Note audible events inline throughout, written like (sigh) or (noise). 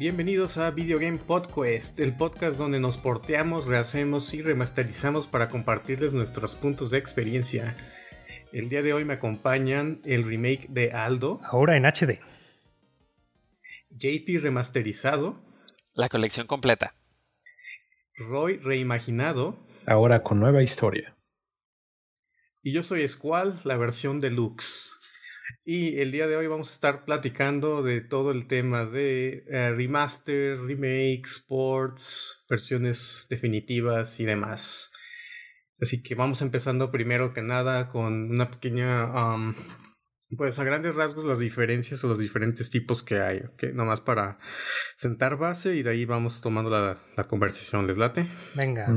Bienvenidos a Video Game Podcast, el podcast donde nos porteamos, rehacemos y remasterizamos para compartirles nuestros puntos de experiencia. El día de hoy me acompañan el remake de Aldo. Ahora en HD. JP remasterizado. La colección completa. Roy reimaginado. Ahora con nueva historia. Y yo soy Squall, la versión deluxe. Y el día de hoy vamos a estar platicando de todo el tema de eh, remaster, remakes, ports, versiones definitivas y demás. Así que vamos empezando primero que nada con una pequeña, pues a grandes rasgos las diferencias o los diferentes tipos que hay, ¿ok? Nomás para sentar base y de ahí vamos tomando la, la conversación, ¿les late? Venga.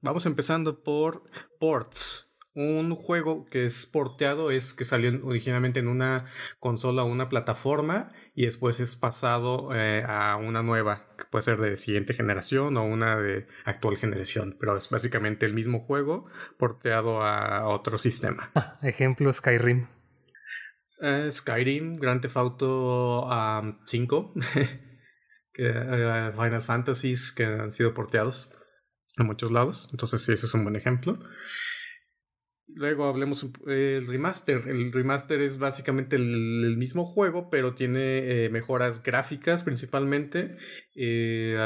Vamos empezando por ports. Un juego que es porteado es que salió originalmente en una consola o una plataforma y después es pasado eh, a una nueva, que puede ser de siguiente generación o una de actual generación, pero es básicamente el mismo juego porteado a otro sistema. (laughs) Ejemplo Skyrim. Eh, Skyrim, Grand Theft Auto 5, (laughs) eh, Final Fantasies que han sido porteados en muchos lados, entonces sí, ese es un buen ejemplo. Luego hablemos del remaster. El remaster es básicamente el, mismo juego, pero tiene eh, mejoras gráficas principalmente. Eh,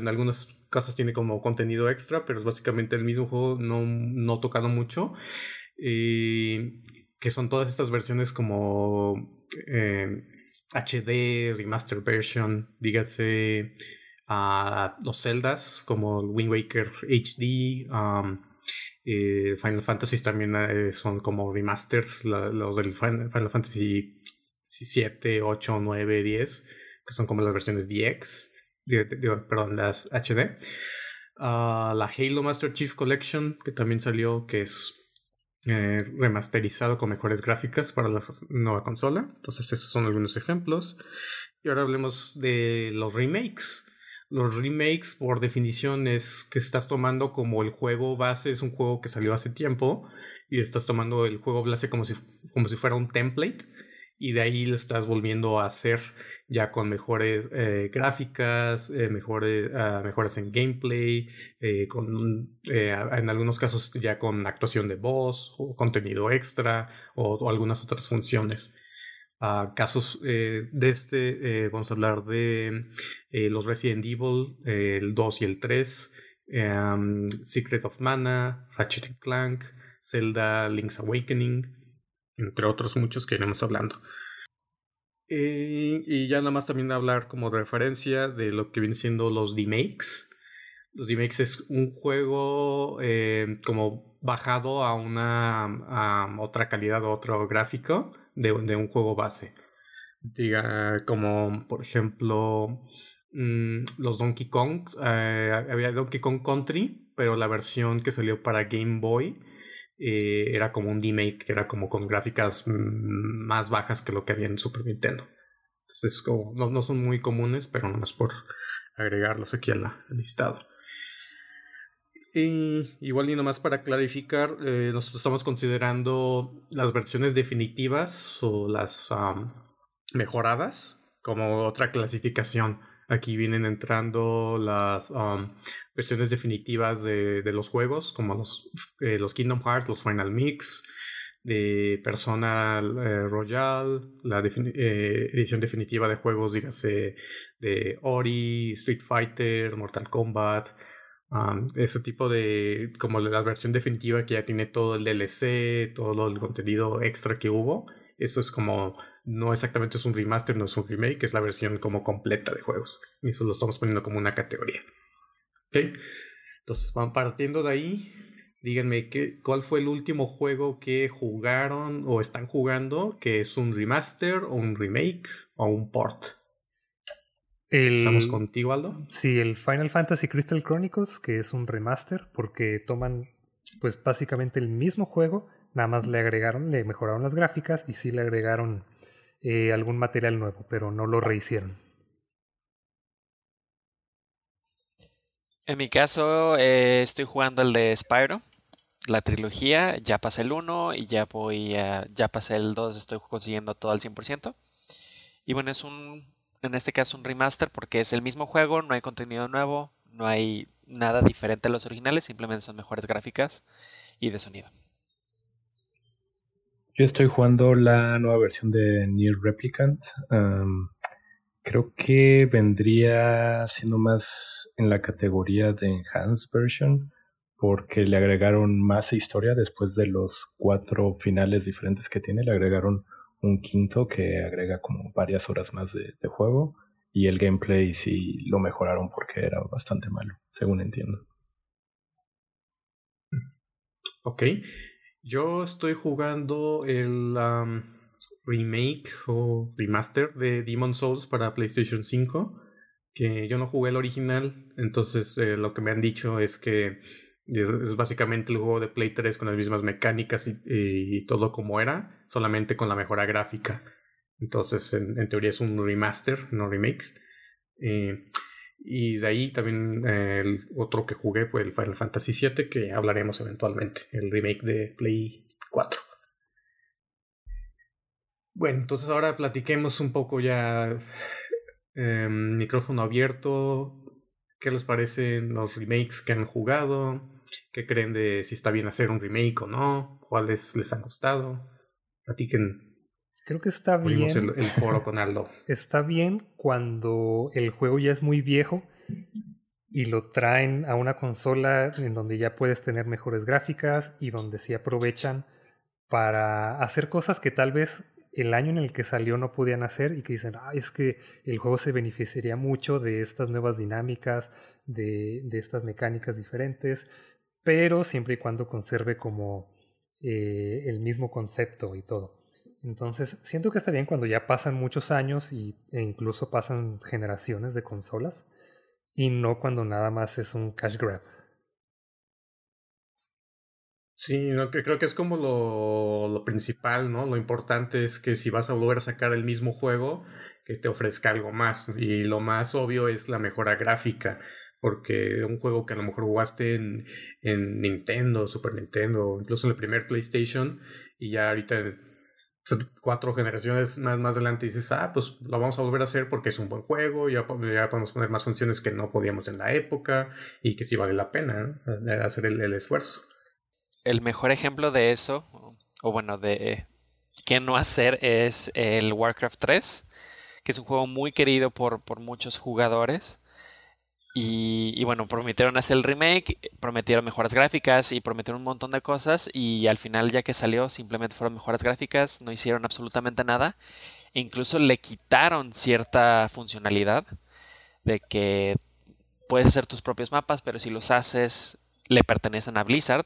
en algunos casos tiene como contenido extra, pero es básicamente el mismo juego, no, no tocado mucho. Eh, que son todas estas versiones como HD, remaster version, dígase a los Zeldas, como Wind Waker HD. Um, eh, Final Fantasy también eh, son como remasters, los del Final, Fantasy 7, 8, 9, 10, que son como las versiones DX, perdón, las HD. Ah, la Halo Master Chief Collection, que también salió, que es eh, remasterizado con mejores gráficas para la nueva consola. Entonces, esos son algunos ejemplos. Y ahora hablemos de los remakes. Los remakes, por definición, es que estás tomando como el juego base, es un juego que salió hace tiempo, y estás tomando el juego base como si, como si fuera un template, y de ahí lo estás volviendo a hacer ya con mejores eh, gráficas, eh, mejores, uh, mejoras en gameplay, eh, con, en algunos casos ya con actuación de voz o contenido extra o algunas otras funciones casos eh, de este, eh, vamos a hablar de eh, los Resident Evil, el 2 y el 3, em, Secret of Mana, Ratchet Clank, Zelda Link's Awakening, entre otros muchos que iremos hablando. y ya nada más también hablar como referencia de lo que vienen siendo los remakes. Los remakes es un juego como bajado a una a otra calidad, otro gráfico de, un juego base. Diga, como por ejemplo mm, los Donkey Kong. Eh, había Donkey Kong Country, pero la versión que salió para Game Boy eh, era como un remake, que era como con gráficas mm, más bajas que lo que había en Super Nintendo. Entonces, como, no, no son muy comunes, pero nomás por agregarlos aquí al listado. Y igual y nomás para clarificar, eh, nosotros estamos considerando las versiones definitivas o las mejoradas como otra clasificación. Aquí vienen entrando las versiones definitivas de, los juegos, como los, eh, los Kingdom Hearts, los Final Mix, de Persona eh, Royal, la edición definitiva de juegos, dígase, de Ori, Street Fighter, Mortal Kombat, ese tipo de, como la versión definitiva que ya tiene todo el DLC, todo el contenido extra que hubo. Eso es como, no exactamente es un remaster, no es un remake, es la versión como completa de juegos. Y eso lo estamos poniendo como una categoría. ¿Ok? Entonces, van partiendo de ahí. Díganme, ¿qué, ¿cuál fue el último juego que jugaron o están jugando que es un remaster o un remake o un port? ¿Estamos contigo, Aldo? Sí, el Final Fantasy Crystal Chronicles, que es un remaster, porque toman pues básicamente el mismo juego, nada más le agregaron, le mejoraron las gráficas y sí le agregaron eh, algún material nuevo, pero no lo rehicieron. En mi caso, eh, estoy jugando el de Spyro, la trilogía, ya pasé el 1 y ya voy a, ya pasé el 2, estoy consiguiendo todo al 100%. Y bueno, es un en este caso un remaster porque es el mismo juego, no hay contenido nuevo, no hay nada diferente a los originales, simplemente son mejores gráficas y de sonido. Yo estoy jugando la nueva versión de Near Replicant. creo que vendría siendo más en la categoría de Enhanced Version porque le agregaron más historia después de los cuatro finales diferentes que tiene. Le agregaron un quinto que agrega como varias horas más de, juego y el gameplay sí lo mejoraron porque era bastante malo, según entiendo. Ok, yo estoy jugando el remake o remaster de Demon Souls para PlayStation 5, que yo no jugué el original, entonces eh, lo que me han dicho es que es básicamente el juego de Play 3 con las mismas mecánicas y, todo como era, solamente con la mejora gráfica. Entonces, en, teoría es un remaster, no remake. Eh, y de ahí también eh, el otro que jugué fue el Final Fantasy VII, que hablaremos eventualmente, el remake de Play 4. Bueno, entonces ahora platiquemos un poco ya em, micrófono abierto. ¿Qué les parecen los remakes que han jugado? ¿Qué creen de si está bien hacer un remake o no? ¿Cuáles les han gustado? Platiquen. Creo que está bien. El, el foro con Aldo. (laughs) Está bien cuando el juego ya es muy viejo y lo traen a una consola en donde ya puedes tener mejores gráficas y donde sí aprovechan para hacer cosas que tal vez el año en el que salió no podían hacer y que dicen, ah, es que el juego se beneficiaría mucho de estas nuevas dinámicas, de, de estas mecánicas diferentes, pero siempre y cuando conserve como eh, el mismo concepto y todo. Entonces, siento que está bien cuando ya pasan muchos años y, e incluso pasan generaciones de consolas y no cuando nada más es un cash grab. Sí, que creo que es como lo, principal, ¿no? Lo importante es que si vas a volver a sacar el mismo juego, que te ofrezca algo más. Y lo más obvio es la mejora gráfica porque un juego que a lo mejor jugaste en, en Nintendo, Super Nintendo, incluso en el primer PlayStation, y ya ahorita cuatro generaciones más, más adelante dices, ah, pues lo vamos a volver a hacer porque es un buen juego, ya, podemos poner más funciones que no podíamos en la época y que sí vale la pena hacer el, el, esfuerzo. El mejor ejemplo de eso, o bueno, de qué no hacer es el Warcraft 3, que es un juego muy querido por, por muchos jugadores y, bueno, prometieron hacer el remake, prometieron mejoras gráficas y prometieron un montón de cosas y al final ya que salió simplemente fueron mejoras gráficas, no hicieron absolutamente nada e incluso le quitaron cierta funcionalidad de que puedes hacer tus propios mapas, pero si los haces le pertenecen a Blizzard.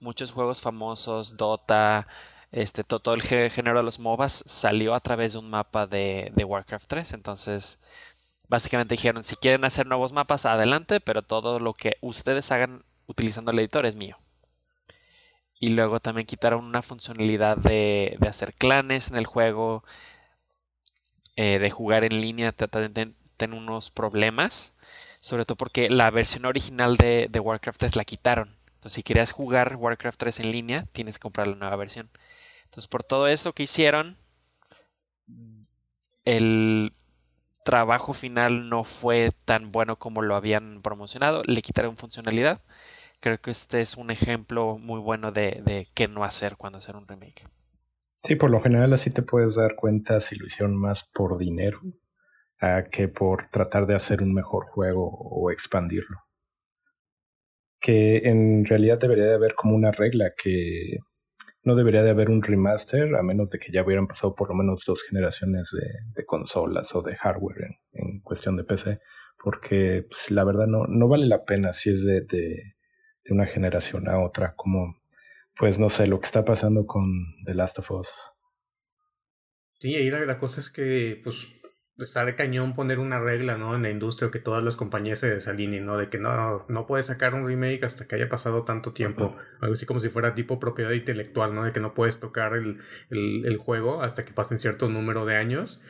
Muchos juegos famosos, Dota, este, todo, el género de los MOBAs salió a través de un mapa de, de Warcraft 3, entonces Básicamente dijeron, si quieren hacer nuevos mapas, adelante, pero todo lo que ustedes hagan utilizando el editor es mío. Y luego también quitaron una funcionalidad de, hacer clanes en el juego, eh, de jugar en línea, tienen unos problemas, sobre todo porque la versión original de, de Warcraft 3 la quitaron. Entonces, si querías jugar Warcraft 3 en línea, tienes que comprar la nueva versión. Entonces, por todo eso que hicieron, el trabajo final no fue tan bueno como lo habían promocionado, le quitaron funcionalidad. Creo que este es un ejemplo muy bueno de, de qué no hacer cuando hacer un remake. Sí, por lo general así te puedes dar cuenta si lo hicieron más por dinero que por tratar de hacer un mejor juego o expandirlo. Que en realidad debería de haber como una regla que no debería de haber un remaster a menos de que ya hubieran pasado por lo menos dos generaciones de, consolas o de hardware en, cuestión de PC, porque pues, la verdad no, no vale la pena si es de, una generación a otra, como pues no sé, lo que está pasando con The Last of Us. Sí, ahí la, la cosa es que pues está de cañón poner una regla, ¿no? En la industria que todas las compañías se desalineen, ¿no? De que no, no puedes sacar un remake hasta que haya pasado tanto tiempo. Algo así como si fuera tipo propiedad intelectual, ¿no? De que no puedes tocar el, el, juego hasta que pasen cierto número de años,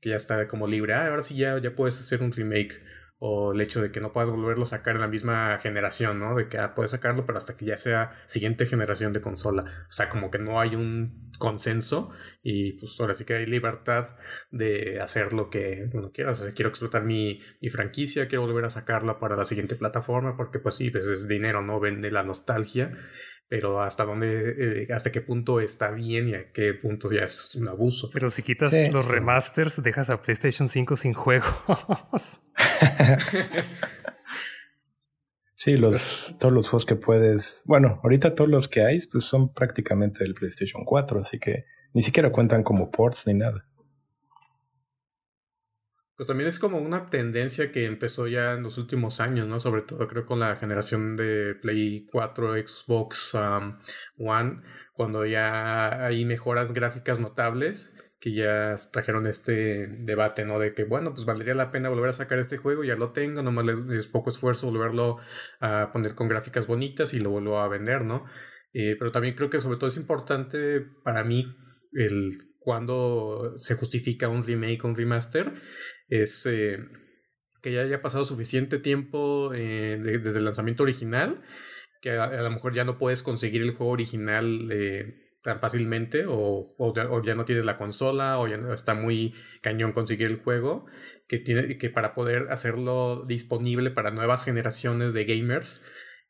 que ya está como libre. Ah, ahora sí ya, ya puedes hacer un remake. O el hecho de que no puedas volverlo a sacar en la misma generación, ¿no? De que ah, puedes sacarlo, pero hasta que ya sea siguiente generación de consola. O sea, como que no hay un consenso y pues ahora sí que hay libertad de hacer lo que uno quiera. O sea, quiero explotar mi, mi franquicia, quiero volver a sacarla para la siguiente plataforma, porque pues sí, pues es dinero, ¿no? Vende la nostalgia pero hasta dónde, eh, hasta qué punto está bien y a qué punto ya es un abuso. Pero si quitas los remasters, dejas a PlayStation 5 sin juegos. (laughs) sí, los, todos los juegos que puedes, bueno, ahorita todos los que hay pues son prácticamente del PlayStation 4, así que ni siquiera cuentan como ports ni nada pues también es como una tendencia que empezó ya en los últimos años, ¿no? Sobre todo creo con la generación de Play 4, Xbox um, One, cuando ya hay mejoras gráficas notables que ya trajeron este debate, ¿no? De que, bueno, pues valdría la pena volver a sacar este juego, ya lo tengo, nomás es poco esfuerzo volverlo a poner con gráficas bonitas y lo vuelvo a vender, ¿no? Eh, pero también creo que sobre todo es importante para mí el cuando se justifica un remake un remaster es eh, que ya haya pasado suficiente tiempo eh, desde el lanzamiento original, que a, lo mejor ya no puedes conseguir el juego original eh, tan fácilmente, o, o, ya, no tienes la consola, o ya no, está muy cañón conseguir el juego, que, tiene, que para poder hacerlo disponible para nuevas generaciones de gamers,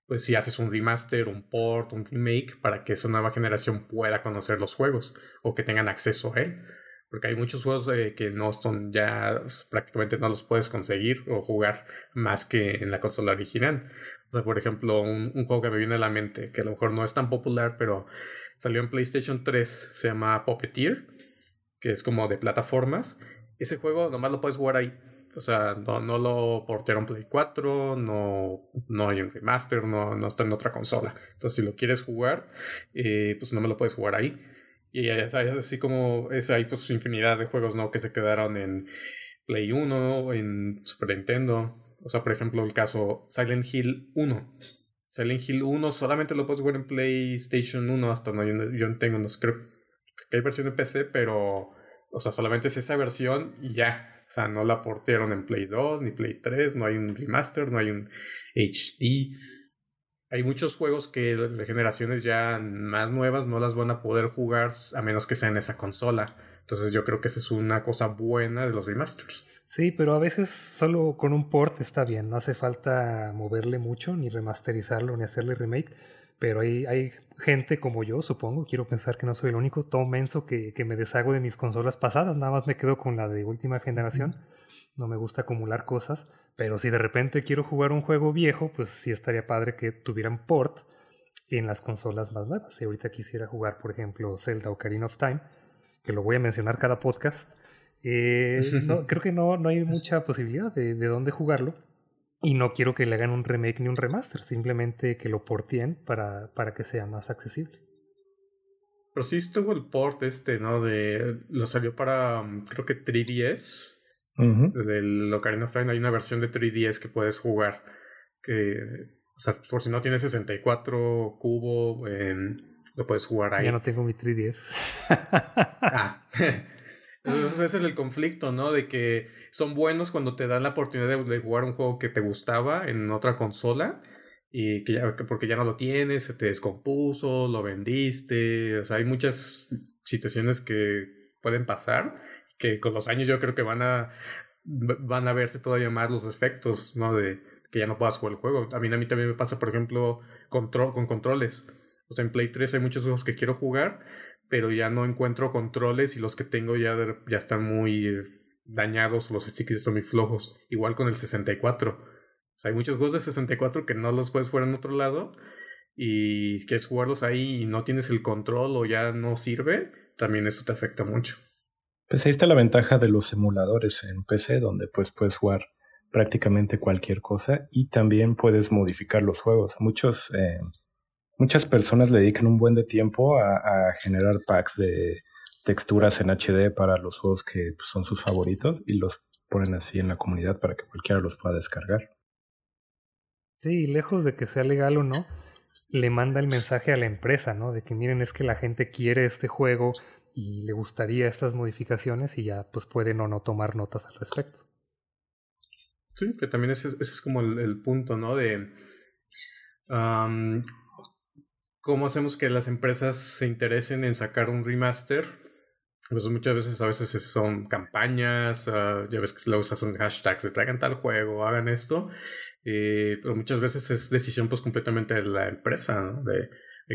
pues si haces un remaster, un port, un remake, para que esa nueva generación pueda conocer los juegos o que tengan acceso a él. Porque hay muchos juegos eh, que no son ya pues, prácticamente no los puedes conseguir o jugar más que en la consola original. O sea, por ejemplo, un, juego que me viene a la mente, que a lo mejor no es tan popular, pero salió en PlayStation 3, se llama Puppeteer, que es como de plataformas. Ese juego nomás lo puedes jugar ahí. O sea, no, no lo portaron Play 4, no, no hay un remaster, no, no está en otra consola. Entonces, si lo quieres jugar, eh, pues no me lo puedes jugar ahí. Y así como es, hay pues infinidad de juegos, ¿no? Que se quedaron en Play 1, en Super Nintendo. O sea, por ejemplo, el caso Silent Hill 1. Silent Hill 1 solamente lo puedes jugar en PlayStation 1 hasta no, yo, no tengo, no creo que hay versión de PC, pero, o sea, solamente es esa versión y ya. O sea, no la portaron en Play 2 ni Play 3, no hay un remaster, no hay un HD hay muchos juegos que de generaciones ya más nuevas no las van a poder jugar a menos que sea en esa consola. Entonces yo creo que esa es una cosa buena de los remasters. Sí, pero a veces solo con un port está bien, no hace falta moverle mucho, ni remasterizarlo, ni hacerle remake. Pero hay, hay gente como yo, supongo, quiero pensar que no soy el único, todo menso que, que me deshago de mis consolas pasadas, nada más me quedo con la de última generación no me gusta acumular cosas, pero si de repente quiero jugar un juego viejo, pues sí estaría padre que tuvieran port en las consolas más nuevas. Si ahorita quisiera jugar, por ejemplo, Zelda Ocarina of Time, que lo voy a mencionar cada podcast, eh, (laughs) creo que no, no hay mucha posibilidad de, de dónde jugarlo. Y no quiero que le hagan un remake ni un remaster, simplemente que lo portien para, para que sea más accesible. Pero sí estuvo el port este, ¿no? De. Lo salió para. Creo que 3DS. Del Ocarina of Time hay una versión de 3DS que puedes jugar. Que, o sea, por si no tienes 64 cubo, lo puedes jugar ahí. Ya no tengo mi 3DS. (laughs) ah. (laughs) Entonces ese es el conflicto, ¿no? De que son buenos cuando te dan la oportunidad de, jugar un juego que te gustaba en otra consola y que ya, porque ya no lo tienes, se te descompuso, lo vendiste, o sea, hay muchas situaciones que pueden pasar que con los años yo creo que van a, van a verse todavía más los efectos, ¿no? De que ya no puedas jugar el juego. A mí, a mí también me pasa, por ejemplo, control, con controles. O sea, en Play 3 hay muchos juegos que quiero jugar, pero ya no encuentro controles y los que tengo ya, ya están muy dañados, los sticks están muy flojos. Igual con el 64. O sea, hay muchos juegos de 64 que no los puedes jugar en otro lado y quieres jugarlos ahí y no tienes el control o ya no sirve, también eso te afecta mucho. Pues ahí está la ventaja de los emuladores en PC, donde pues puedes jugar prácticamente cualquier cosa y también puedes modificar los juegos. Muchos, eh, muchas personas le dedican un buen de tiempo a, generar packs de texturas en HD para los juegos que pues, son sus favoritos y los ponen así en la comunidad para que cualquiera los pueda descargar. Sí, lejos de que sea legal o no, le manda el mensaje a la empresa, ¿no? De que miren, es que la gente quiere este juego, y le gustaría estas modificaciones y ya pues pueden o no tomar notas al respecto. Sí, que también ese, es como el, punto, ¿no? De cómo hacemos que las empresas se interesen en sacar un remaster. Pues muchas veces, a veces son campañas, uh, ya ves que luego se hacen hashtags de traigan tal juego, hagan esto, eh, pero muchas veces es decisión pues completamente de la empresa, ¿no?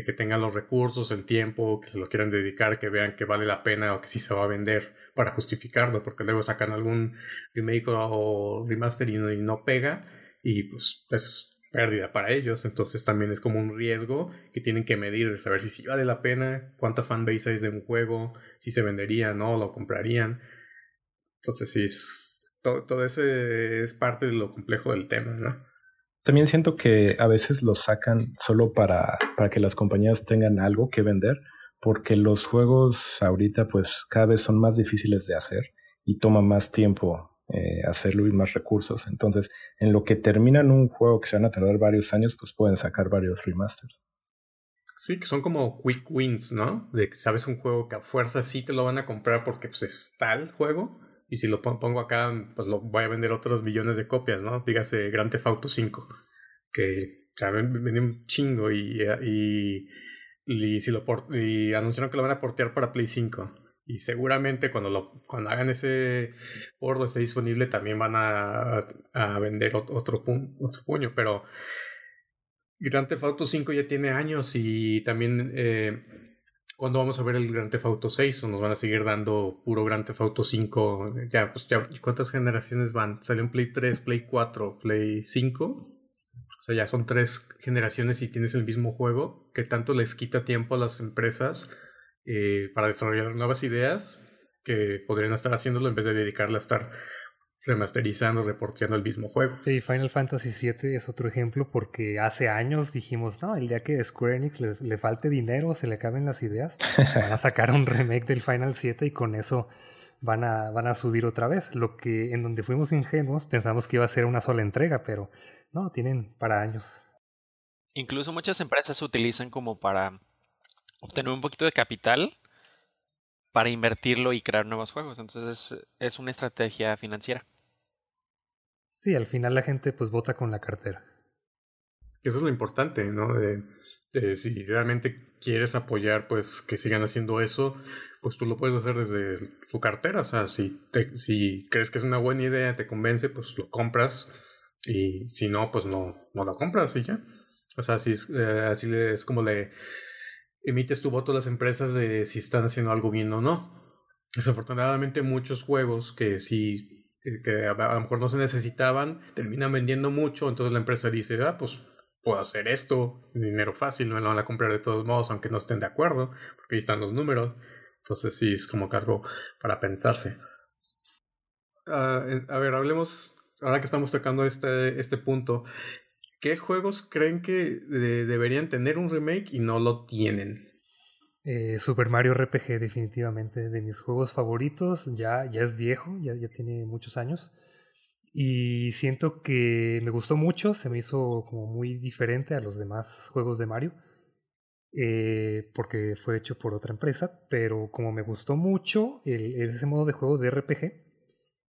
Que tengan los recursos, el tiempo, que se lo quieran dedicar, que vean que vale la pena o que sí se va a vender para justificarlo, porque luego sacan algún remake o remaster y no, pega y pues es pérdida para ellos, entonces también es como un riesgo que tienen que medir de saber si sí vale la pena, cuánta fanbase hay de un juego, si se vendería, no, lo comprarían. Entonces sí, todo, todo ese es parte de lo complejo del tema, ¿no? También siento que a veces lo sacan solo para, para que las compañías tengan algo que vender, porque los juegos ahorita pues cada vez son más difíciles de hacer y toma más tiempo eh, hacerlo y más recursos. Entonces, en lo que terminan un juego que se van a tardar varios años, pues pueden sacar varios remasters. Sí, que son como quick wins, ¿no? De que sabes un juego que a fuerza sí te lo van a comprar porque pues es tal juego. Y si lo pongo acá, pues lo voy a vender otros millones de copias, ¿no? Dígase Grand Theft Auto 5. Que o sea, un chingo y, y, y, si lo y anunciaron que lo van a portear para Play 5. Y seguramente cuando, lo, cuando hagan ese bordo esté disponible también van a, a vender otro, otro puño. Pero Grand Theft Auto 5 ya tiene años y también eh, cuando vamos a ver el Grand Theft Auto 6 o nos van a seguir dando puro Grand Theft Auto 5. Ya, pues ya, ¿cuántas generaciones van? Salió un Play 3, Play 4, Play 5. O sea, ya son tres generaciones y tienes el mismo juego que tanto les quita tiempo a las empresas eh, para desarrollar nuevas ideas que podrían estar haciéndolo en vez de dedicarle a estar remasterizando, reporteando el mismo juego. Sí, Final Fantasy VII es otro ejemplo porque hace años dijimos, no, el día que Square Enix le, falte dinero, se le acaben las ideas, (laughs) van a sacar un remake del Final 7 y con eso van a, van a subir otra vez. Lo que en donde fuimos ingenuos pensamos que iba a ser una sola entrega, pero no, tienen para años. Incluso muchas empresas utilizan como para obtener un poquito de capital para invertirlo y crear nuevos juegos. Entonces es, una estrategia financiera. Sí, al final la gente pues vota con la cartera. Eso es lo importante, ¿no? De, si realmente quieres apoyar, pues que sigan haciendo eso, pues tú lo puedes hacer desde tu cartera. O sea, si, si crees que es una buena idea, te convence, pues lo compras. Y si no, pues no, no lo compras y ya. O sea, así es, eh, así es como le, emites tu voto a las empresas de si están haciendo algo bien o no. Desafortunadamente muchos juegos que eh, que a lo mejor no se necesitaban terminan vendiendo mucho, entonces la empresa dice, ah, pues puedo hacer esto, dinero fácil, me lo van a comprar de todos modos, aunque no estén de acuerdo, porque ahí están los números. Entonces sí, es como cargo para pensarse. Ah, a ver, hablemos, ahora que estamos tocando este, este punto, ¿Qué juegos creen que deberían tener un remake y no lo tienen? Eh, Super Mario RPG, definitivamente, de mis juegos favoritos. Ya, ya es viejo, ya, ya tiene muchos años. Y siento que me gustó mucho, se me hizo como muy diferente a los demás juegos de Mario. Eh, porque fue hecho por otra empresa, pero como me gustó mucho el, ese modo de juego de RPG,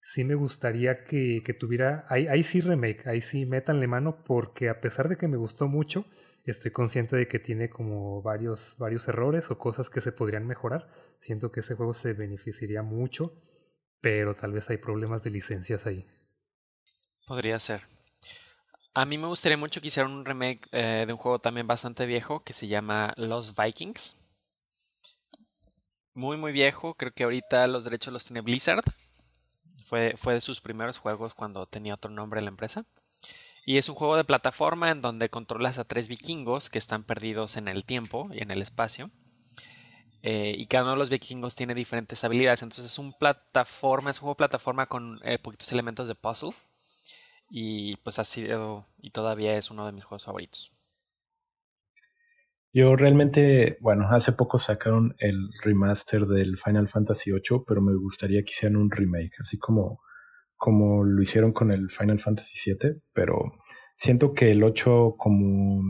sí me gustaría que, tuviera, ahí, ahí, sí remake, ahí sí métanle mano, porque a pesar de que me gustó mucho, estoy consciente de que tiene como varios, varios errores o cosas que se podrían mejorar. Siento que ese juego se beneficiaría mucho, pero tal vez hay problemas de licencias ahí. Podría ser. A mí me gustaría mucho que hicieran un remake eh, de un juego también bastante viejo que se llama Los Vikings. Muy, muy viejo. Creo que ahorita los derechos los tiene Blizzard. Fue, fue de sus primeros juegos cuando tenía otro nombre la empresa. Y es un juego de plataforma en donde controlas a tres vikingos que están perdidos en el tiempo y en el espacio. Eh, y cada uno de los vikingos tiene diferentes habilidades. Entonces es un plataforma, es un juego de plataforma con eh, poquitos elementos de puzzle. Y pues ha sido y todavía es uno de mis juegos favoritos. Yo realmente, bueno, hace poco sacaron el remaster del Final Fantasy VIII, pero me gustaría que hicieran un remake, así como, como lo hicieron con el Final Fantasy VII, pero siento que el 8 como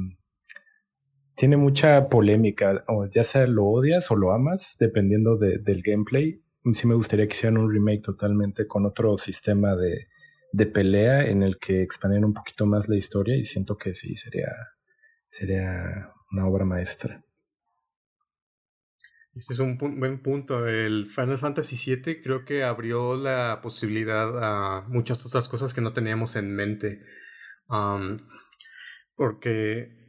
tiene mucha polémica, o ya sea lo odias o lo amas, dependiendo de, del gameplay. Sí me gustaría que hicieran un remake totalmente con otro sistema de, de pelea en el que expandieran un poquito más la historia y siento que sí, sería, sería una obra maestra. Este es un buen punto. El Final Fantasy VII creo que abrió la posibilidad a muchas otras cosas que no teníamos en mente. porque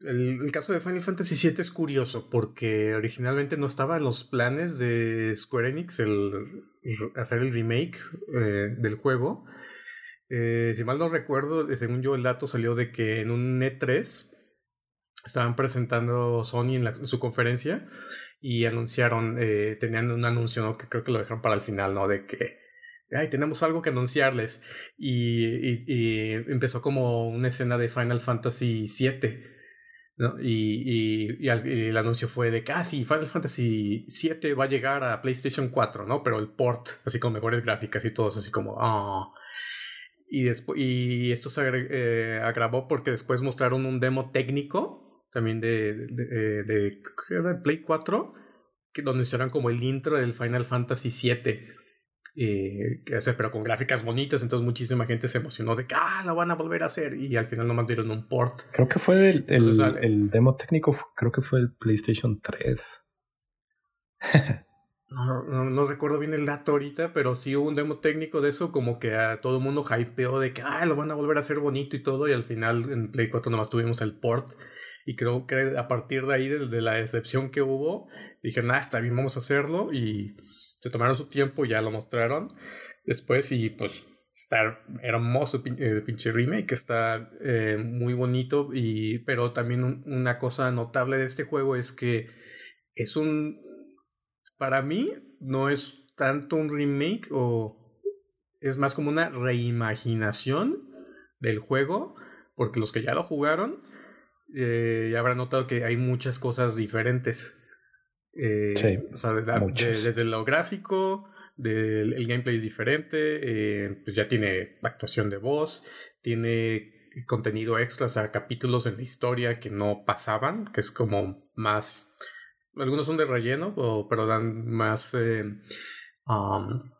el, caso de Final Fantasy VII es curioso porque originalmente no estaba en los planes de Square Enix el, hacer el remake eh, del juego. Eh, si mal no recuerdo, según yo el dato salió de que en un E3 estaban presentando Sony en su conferencia y anunciaron, eh, tenían un anuncio, que creo que lo dejaron para el final, ¿no? De que, ay, tenemos algo que anunciarles. Y, y, empezó como una escena de Final Fantasy VII. ¿no? Y, y, el anuncio fue de que, ah, sí, Final Fantasy VII va a llegar a PlayStation 4, ¿no? Pero el port, así con mejores gráficas y todo, así como, ah. Y, y esto se eh, agravó porque después mostraron un demo técnico también de, de, de, Play 4, que donde hicieron como el intro del Final Fantasy VII. Eh, que, pero con gráficas bonitas, entonces muchísima gente se emocionó de que ah, la van a volver a hacer y al final nomás dieron un port. Creo que fue el, el, demo técnico, creo que fue el PlayStation 3. (laughs) no, no, recuerdo bien el dato ahorita, pero sí hubo un demo técnico de eso, como que a todo el mundo hypeó de que ah, lo van a volver a hacer bonito y todo, y al final en Play 4 nomás tuvimos el port y creo que a partir de ahí, de, la decepción que hubo, dijeron, ah, está bien, vamos a hacerlo. Y se tomaron su tiempo, ya lo mostraron. Después, y pues está hermoso el pinche remake, está eh, muy bonito. Y, pero también una cosa notable de este juego es que es un. Para mí, no es tanto un remake o. Es más como una reimaginación del juego, porque los que ya lo jugaron eh, ya habrán notado que hay muchas cosas diferentes. Eh, sí, o sea, desde lo gráfico, del, el gameplay es diferente, eh, pues ya tiene actuación de voz, tiene contenido extra, o sea, capítulos en la historia que no pasaban, que es como más... Algunos son de relleno, pero dan más... Um,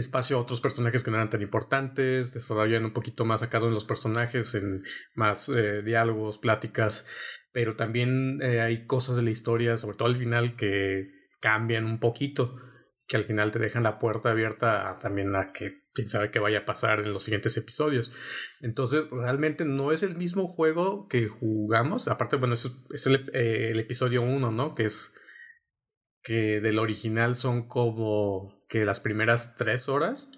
espacio a otros personajes que no eran tan importantes, desarrollan un poquito más sacado en los personajes, en más eh, diálogos, pláticas, pero también eh, hay cosas de la historia, sobre todo al final, que cambian un poquito, que al final te dejan la puerta abierta también a que quién sabe qué vaya a pasar en los siguientes episodios. Entonces, realmente no es el mismo juego que jugamos, aparte, bueno, es, es el, eh, el episodio 1, ¿no? Que es que del original son como que las primeras tres horas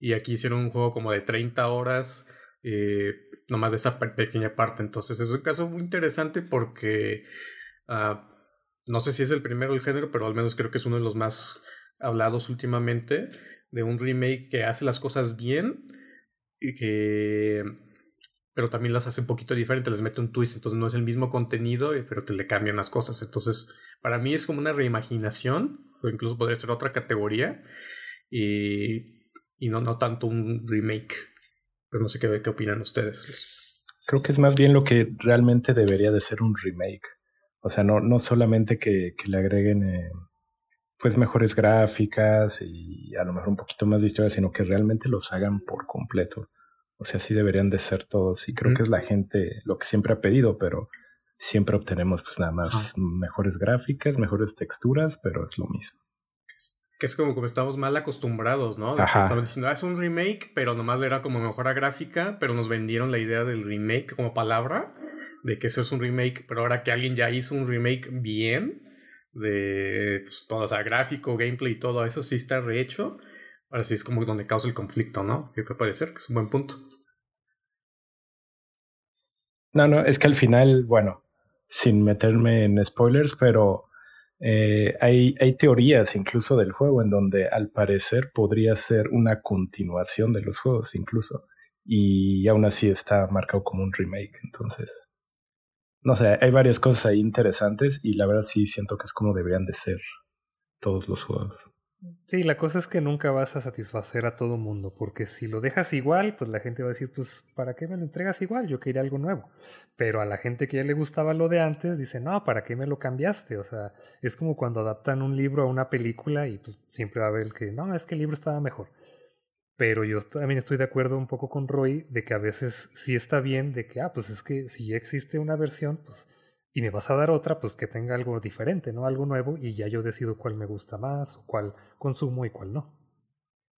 y aquí hicieron un juego como de 30 horas eh, nomás de esa pequeña parte entonces es un caso muy interesante porque uh, no sé si es el primero del género pero al menos creo que es uno de los más hablados últimamente de un remake que hace las cosas bien y que pero también las hace un poquito diferente, les mete un twist, entonces no es el mismo contenido, pero te le cambian las cosas. Entonces, para mí es como una reimaginación, o incluso podría ser otra categoría, y, y no, no tanto un remake. Pero no sé qué, qué opinan ustedes. Creo que es más bien lo que realmente debería de ser un remake. O sea, no, no solamente que, que le agreguen eh, pues mejores gráficas y a lo mejor un poquito más de historia, sino que realmente los hagan por completo. O sea, sí deberían de ser todos. Y creo que es la gente lo que siempre ha pedido, pero siempre obtenemos pues nada más mejores gráficas, mejores texturas, pero es lo mismo. Que es como, como estamos mal acostumbrados, ¿no? De que diciendo, ah, es un remake, pero nomás era como mejora gráfica, pero nos vendieron la idea del remake como palabra, de que eso es un remake, pero ahora que alguien ya hizo un remake bien, de pues, todo, o sea, gráfico, gameplay y todo eso sí está rehecho, Ahora sí es como donde causa el conflicto, ¿no? Que puede ser, que es un buen punto. No, no, es que al final, bueno, sin meterme en spoilers, pero eh, hay, hay teorías incluso del juego en donde al parecer podría ser una continuación de los juegos incluso. Y aún así está marcado como un remake. Entonces, no sé, hay varias cosas ahí interesantes y la verdad sí siento que es como deberían de ser todos los juegos. Sí, la cosa es que nunca vas a satisfacer a todo mundo, porque si lo dejas igual, pues la gente va a decir, pues, ¿para qué me lo entregas igual? Yo quería algo nuevo. Pero a la gente que ya le gustaba lo de antes, dice, no, ¿para qué me lo cambiaste? O sea, es como cuando adaptan un libro a una película y pues, siempre va a haber el que, no, es que el libro estaba mejor. Pero yo también estoy de acuerdo un poco con Roy de que a veces sí está bien de que, ah, pues es que si ya existe una versión, pues, y me vas a dar otra, pues que tenga algo diferente, ¿no? Algo nuevo y ya yo decido cuál me gusta más o cuál consumo y cuál no.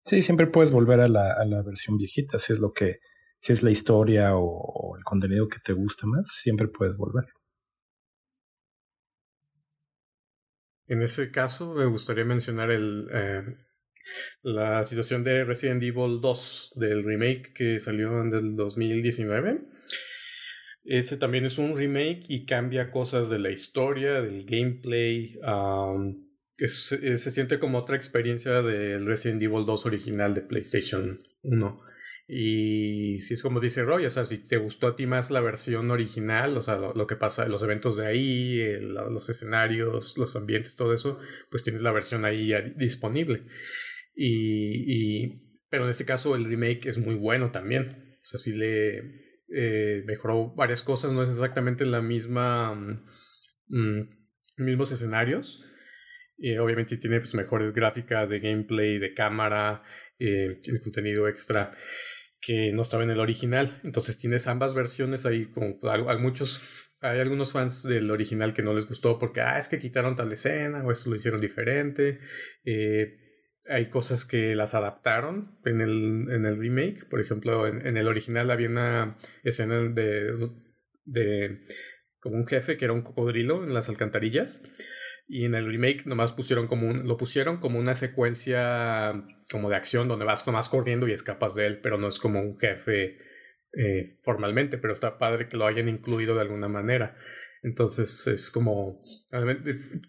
Sí, siempre puedes volver a la, a la versión viejita, si es lo que, si es la historia o, el contenido que te gusta más, siempre puedes volver. En ese caso, me gustaría mencionar el, eh, la situación de Resident Evil 2 del remake que salió en el 2019. Ese también es un remake y cambia cosas de la historia, del gameplay. se siente como otra experiencia del Resident Evil 2 original de PlayStation 1. Y si es como dice Roy, o sea, si te gustó a ti más la versión original, o sea, lo, que pasa, los eventos de ahí, los escenarios, los ambientes, todo eso, pues tienes la versión ahí disponible. Y, pero en este caso el remake es muy bueno también. O sea, sí le eh, mejoró varias cosas. No es exactamente la misma. Mm, mismos escenarios. Eh, obviamente tiene pues, mejores gráficas de gameplay, de cámara, eh, tiene contenido extra que no estaba en el original. Entonces tienes ambas versiones ahí, como hay, muchos, hay algunos fans del original que no les gustó porque, ah, es que quitaron tal escena o esto lo hicieron diferente. Eh, hay cosas que las adaptaron en el, en el remake. Por ejemplo, en, el original había una escena de, de como un jefe que era un cocodrilo en las alcantarillas. Y en el remake nomás pusieron como lo pusieron como una secuencia como de acción donde vas nomás corriendo y escapas de él, pero no es como un jefe eh, formalmente, pero está padre que lo hayan incluido de alguna manera. Entonces es como,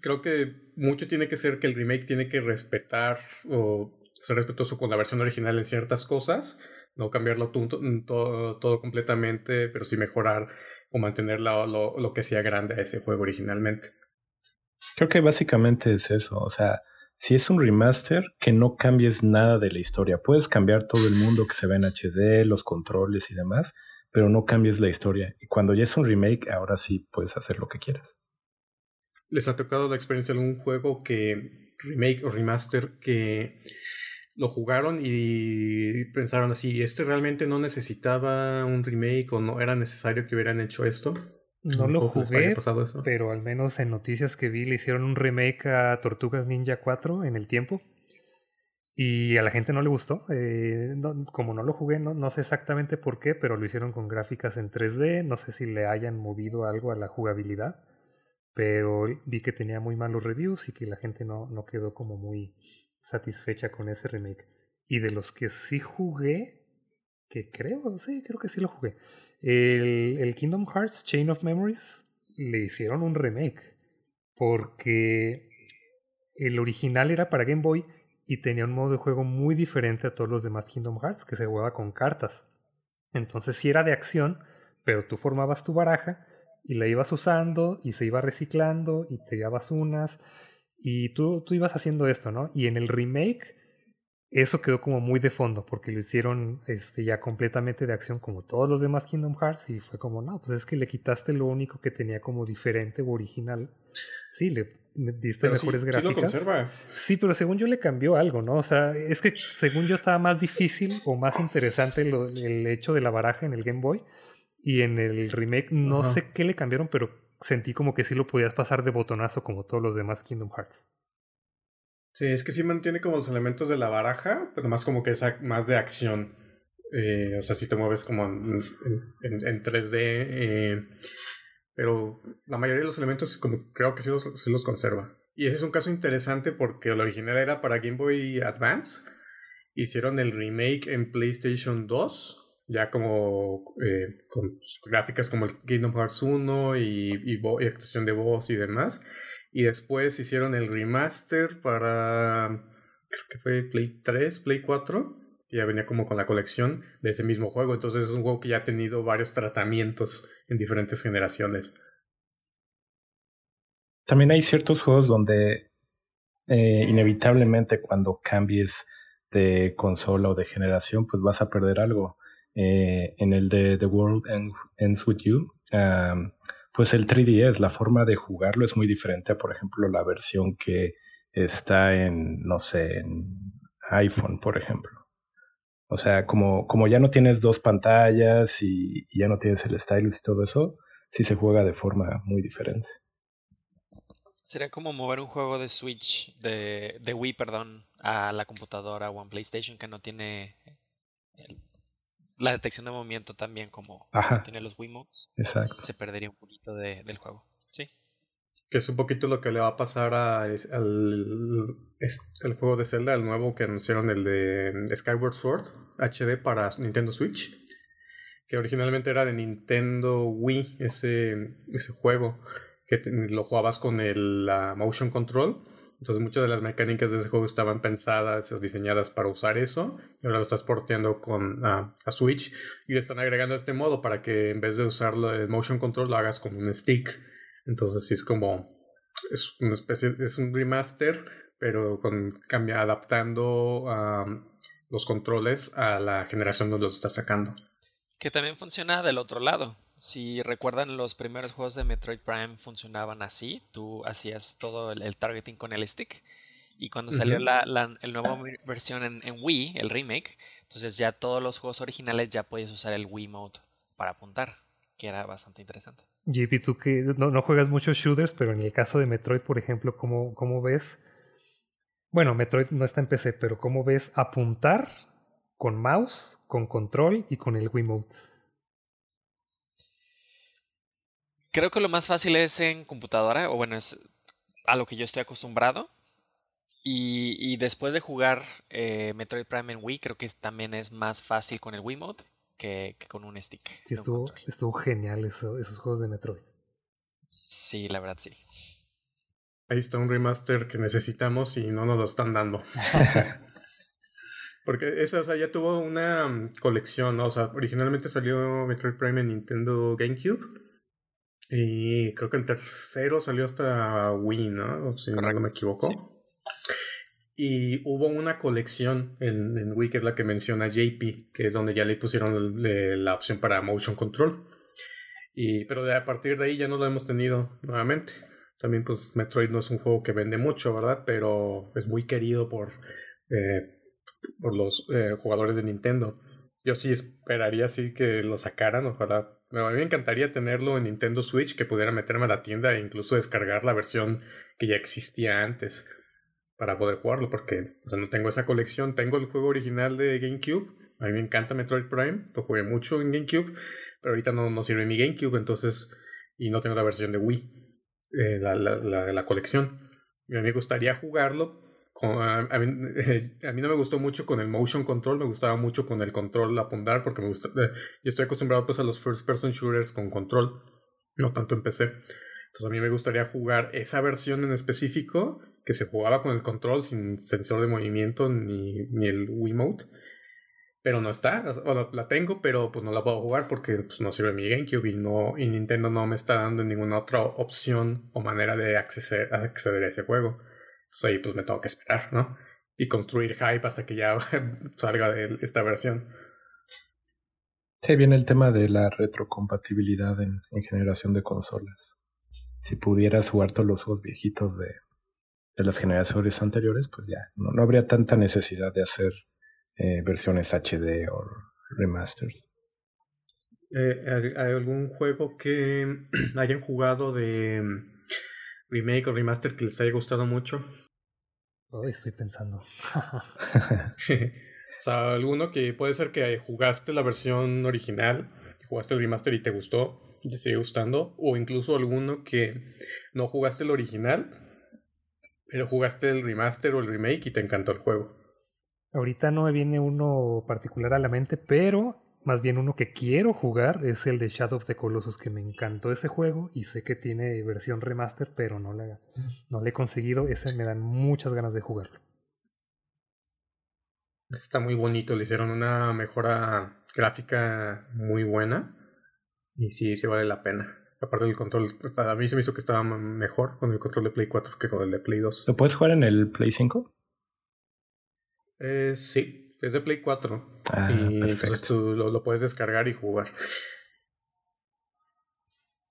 creo que mucho tiene que ser que el remake tiene que respetar o ser respetuoso con la versión original en ciertas cosas, no cambiarlo todo, todo, completamente, pero sí mejorar o mantener lo, lo, que sea grande a ese juego originalmente. Creo que básicamente es eso, o sea, si es un remaster, que no cambies nada de la historia. Puedes cambiar todo el mundo que se ve en HD, los controles y demás, pero no cambies la historia. Y cuando ya es un remake, ahora sí puedes hacer lo que quieras. ¿Les ha tocado la experiencia de algún juego que, remake o remaster, que lo jugaron y pensaron así, este realmente no necesitaba un remake o no era necesario que hubieran hecho esto? No lo jugué, pero al menos en noticias que vi le hicieron un remake a Tortugas Ninja 4 en el tiempo. Y a la gente no le gustó. Eh, como no lo jugué, no, no, sé exactamente por qué, pero lo hicieron con gráficas en 3D. No sé si le hayan movido algo a la jugabilidad. Pero vi que tenía muy malos reviews y que la gente no, no quedó como muy satisfecha con ese remake. Y de los que sí jugué, que creo, sí, creo que sí lo jugué. El, el Kingdom Hearts Chain of Memories le hicieron un remake. Porque el original era para Game Boy y tenía un modo de juego muy diferente a todos los demás Kingdom Hearts, que se jugaba con cartas. Entonces sí era de acción, pero tú formabas tu baraja y la ibas usando y se iba reciclando y te llevabas unas y tú, tú ibas haciendo esto, ¿no? Y en el remake eso quedó como muy de fondo porque lo hicieron este, ya completamente de acción como todos los demás Kingdom Hearts y fue como, no, pues es que le quitaste lo único que tenía como diferente o original. Sí, le diste mejores gráficas. Sí, conserva. sí, pero según yo le cambió algo, ¿no? O sea, es que según yo estaba más difícil o más interesante el hecho de la baraja en el Game Boy y en el remake no sé qué le cambiaron, pero sentí como que sí lo podías pasar de botonazo como todos los demás Kingdom Hearts. Sí, es que sí mantiene como los elementos de la baraja, pero más como que es más de acción. Eh, o sea, si te mueves como en, en, 3D. Eh, pero la mayoría de los elementos creo que sí los, sí los conserva. Y ese es un caso interesante porque el original era para Game Boy Advance. Hicieron el remake en PlayStation 2, ya como eh, con gráficas como el Kingdom Hearts 1 y, y, y actuación de voz y demás. Y después hicieron el remaster para, creo que fue Play 3, Play 4, que ya venía como con la colección de ese mismo juego. Entonces es un juego que ya ha tenido varios tratamientos en diferentes generaciones. También hay ciertos juegos donde eh, inevitablemente cuando cambies de consola o de generación, pues vas a perder algo. Eh, en el de The World Ends With You, pues el 3DS, la forma de jugarlo es muy diferente a, por ejemplo, la versión que está en, no sé, en iPhone, por ejemplo. O sea, como, como ya no tienes dos pantallas y, y ya no tienes el stylus y todo eso, sí se juega de forma muy diferente. Sería como mover un juego de Switch, de, de Wii, perdón, a la computadora o a PlayStation que no tiene el- la detección de movimiento también como Ajá. tiene los Wiimote. Exacto. Se perdería un poquito de- del juego. Que es un poquito lo que le va a pasar a, al juego de Zelda, el nuevo que anunciaron, el de Skyward Sword HD para Nintendo Switch. Que originalmente era de Nintendo Wii, ese, ese juego. Que lo jugabas con el Motion Control. Entonces muchas de las mecánicas de ese juego estaban pensadas o diseñadas para usar eso. Y ahora lo estás porteando con, a- Switch. Y le están agregando este modo para que en vez de usarlo el Motion Control lo hagas con un stick. Entonces sí es como es una especie es un remaster, pero con cambia adaptando um, los controles a la generación donde los está sacando. Que también funciona del otro lado. Si recuerdan, los primeros juegos de Metroid Prime funcionaban así. Tú hacías todo el, el targeting con el stick. Y cuando salió la, la el nueva ver- versión en, en Wii, el remake, entonces ya todos los juegos originales ya podías usar el Wii Mode para apuntar, que era bastante interesante. JP, tú que no, no juegas muchos shooters, pero en el caso de Metroid, por ejemplo, ¿cómo, ¿cómo ves? Bueno, Metroid no está en PC, pero ¿cómo ves apuntar con mouse, con control y con el Wiimote? Creo que lo más fácil es en computadora, o bueno, es a lo que yo estoy acostumbrado. Y, y después de jugar eh, Metroid Prime en Wii, creo que también es más fácil con el Wiimote que, que con un stick. Sí, estuvo, genial eso- esos juegos de Metroid. Sí, la verdad sí. Ahí está un remaster que necesitamos y no nos lo están dando. (laughs) Porque esa, o sea, ya tuvo una mm, colección, ¿no? O sea, originalmente salió Metroid Prime en Nintendo GameCube. Y creo que el tercero salió hasta Wii, ¿no? Si no me equivoco. sí. Y hubo una colección en, Wii, que es la que menciona JP, que es donde ya le pusieron la opción para Motion Control. Y, pero a partir de ahí ya no lo hemos tenido nuevamente. También, pues, Metroid no es un juego que vende mucho, ¿verdad? Pero es muy querido por, eh, por los eh, jugadores de Nintendo. Yo sí esperaría así que lo sacaran, ojalá. A mí me encantaría tenerlo en Nintendo Switch, que pudiera meterme a la tienda e incluso descargar la versión que ya existía antes para poder jugarlo, porque o sea, no tengo esa colección. Tengo el juego original de GameCube. A mí me encanta Metroid Prime, lo jugué mucho en GameCube, pero ahorita no, no sirve mi GameCube, entonces, y no tengo la versión de Wii, eh, la, la, la, la colección. Y a mí me gustaría jugarlo. Con, a, mí, (laughs) a mí no me gustó mucho con el motion control, me gustaba mucho con el control apuntar, porque me gusta, eh, yo estoy acostumbrado pues a los first person shooters con control, no tanto en PC. Entonces a mí me gustaría jugar esa versión en específico que se jugaba con el control sin sensor de movimiento ni, ni el Wiimote. Pero no está, o la tengo, pero pues no la puedo jugar porque pues, no sirve mi GameCube y, no, y Nintendo no me está dando ninguna otra opción o manera de acceder, acceder a ese juego. Entonces ahí pues me tengo que esperar, ¿no? Y construir hype hasta que ya (laughs) salga de esta versión. Sí, viene el tema de la retrocompatibilidad en, en generación de consolas. Si pudieras jugar todos los juegos viejitos de, de las generaciones anteriores, pues ya, no, no habría tanta necesidad de hacer eh, versiones HD o remasters. Eh, ¿hay- ¿Hay algún juego que (clears throat) hayan jugado de mm, remake o remaster que les haya gustado mucho? Estoy pensando. (laughs) o sea, alguno que puede ser que jugaste la versión original, jugaste el remaster y te gustó, y te sigue gustando, o incluso alguno que no jugaste el original, pero jugaste el remaster o el remake y te encantó el juego. Ahorita no me viene uno particular a la mente, pero más bien uno que quiero jugar es el de Shadow of the Colossus, que me encantó ese juego y sé que tiene versión remaster, pero no la, no la he conseguido. Ese me dan muchas ganas de jugarlo. Está muy bonito, le hicieron una mejora gráfica muy buena y sí, sí vale la pena. Aparte del control, a mí se me hizo que estaba mejor con el control de Play 4 que con el de Play 2. ¿Lo puedes jugar en el Play 5? Eh, sí, es de Play 4. Ah, y perfecto. entonces tú lo, lo puedes descargar y jugar.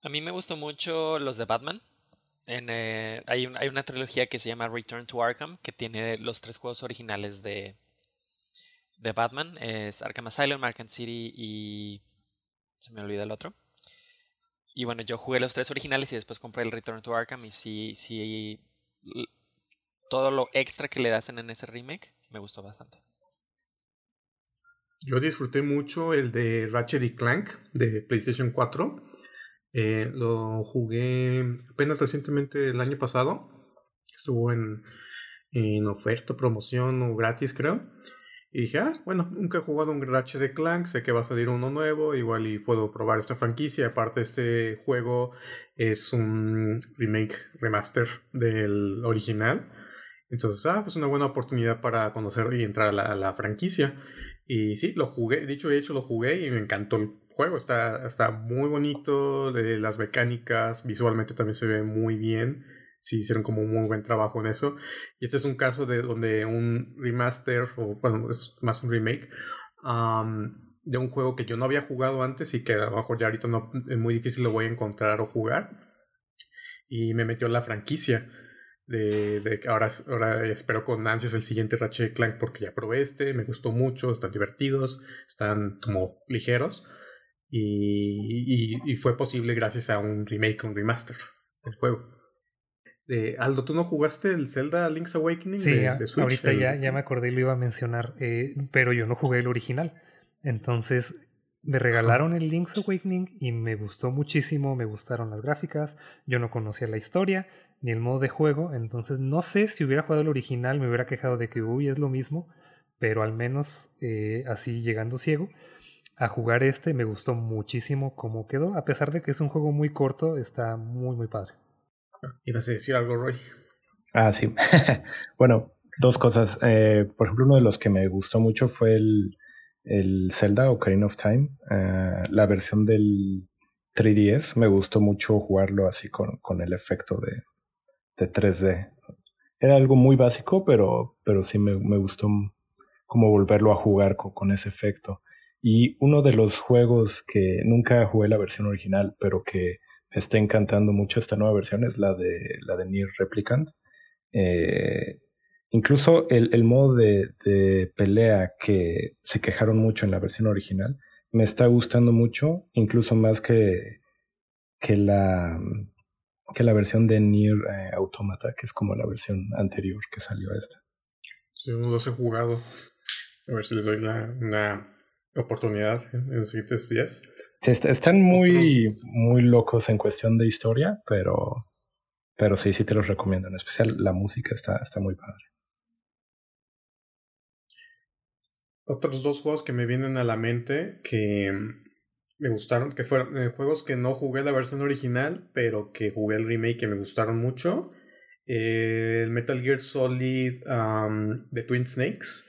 A mí me gustó mucho los de Batman. En, eh, hay, un- hay una trilogía que se llama Return to Arkham, que tiene los tres juegos originales de, de Batman. Es Arkham Asylum, Arkham City y... Se me olvida el otro. Y bueno, yo jugué los tres originales y después compré el Return to Arkham y sí, sí, todo lo extra que le hacen en ese remake me gustó bastante. Yo disfruté mucho el de Ratchet y Clank de PlayStation 4. Eh, lo jugué apenas recientemente el año pasado. Estuvo en, en oferta, promoción o gratis, creo. Y dije, ah, bueno, nunca he jugado un de Clank, sé que va a salir uno nuevo, igual y puedo probar esta franquicia. Aparte, este juego es un remake, remaster del original. Entonces, ah, pues una buena oportunidad para conocer y entrar a la, franquicia. Y sí, lo jugué, dicho y hecho, lo jugué y me encantó el juego. Está, está muy bonito, de las mecánicas, visualmente también se ve muy bien sí hicieron como un muy buen trabajo en eso. Y este es un caso de donde un remaster, o bueno, es más un remake, de un juego que yo no había jugado antes y que a lo mejor ya ahorita es muy difícil lo voy a encontrar o jugar. Y me metió la franquicia. De, de ahora, ahora espero con ansias el siguiente Ratchet Clank porque ya probé este, me gustó mucho, están divertidos, están como ligeros y, y, y fue posible gracias a un remake, un remaster del juego. Aldo, ¿tú no jugaste el Zelda Link's Awakening sí, de, Switch? ahorita ya, ya me acordé y lo iba a mencionar, eh, pero yo no jugué el original. Entonces me regalaron el Link's Awakening y me gustó muchísimo, me gustaron las gráficas, yo no conocía la historia ni el modo de juego, entonces no sé si hubiera jugado el original me hubiera quejado de que, uy, es lo mismo, pero al menos eh, así llegando ciego a jugar este me gustó muchísimo cómo quedó, a pesar de que es un juego muy corto, está muy, muy padre. ¿Ibas a decir algo, Roy? Ah, sí. (laughs) bueno, dos cosas. Eh, por ejemplo, uno de los que me gustó mucho fue el, el Zelda Ocarina of Time. Eh, la versión del 3DS. Me gustó mucho jugarlo así con, con el efecto de, de 3D. Era algo muy básico, pero, pero sí me, me gustó como volverlo a jugar con, con, ese efecto. Y uno de los juegos que nunca jugué la versión original, pero que me está encantando mucho esta nueva versión es la de la de Nier Replicant. Eh, incluso el, el modo de, de, pelea que se quejaron mucho en la versión original me está gustando mucho, incluso más que, que la que la versión de Nier eh, Automata, que es como la versión anterior que salió a esta. Sí, no los he jugado. A ver si les doy la, una oportunidad en los siguientes días. Sí, están muy, muy locos en cuestión de historia, pero, pero sí, sí te los recomiendo. En especial la música está, está muy padre. Otros dos juegos que me vienen a la mente que me gustaron, que fueron eh, juegos que no jugué la versión original, pero que jugué el remake que me gustaron mucho. el Metal Gear Solid de Twin Snakes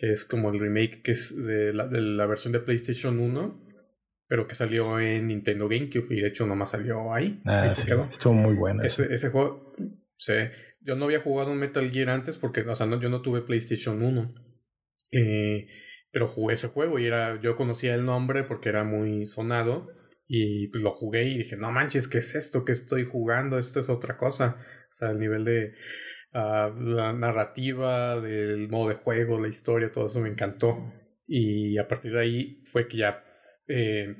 que es como el remake que es de la, de la, versión de PlayStation 1, pero que salió en Nintendo GameCube y de hecho nomás salió ahí. Ah, sí, Estuvo muy bueno. Ese, ese juego, sí, yo no había jugado un Metal Gear antes porque, o sea, no, yo no tuve PlayStation 1. Eh, pero jugué ese juego y era, yo conocía el nombre porque era muy sonado y pues lo jugué y dije, no manches, ¿qué es esto que estoy jugando? Esto es otra cosa. O sea, el nivel de la narrativa, del modo de juego, la historia, todo eso me encantó. Y a partir de ahí fue que ya eh,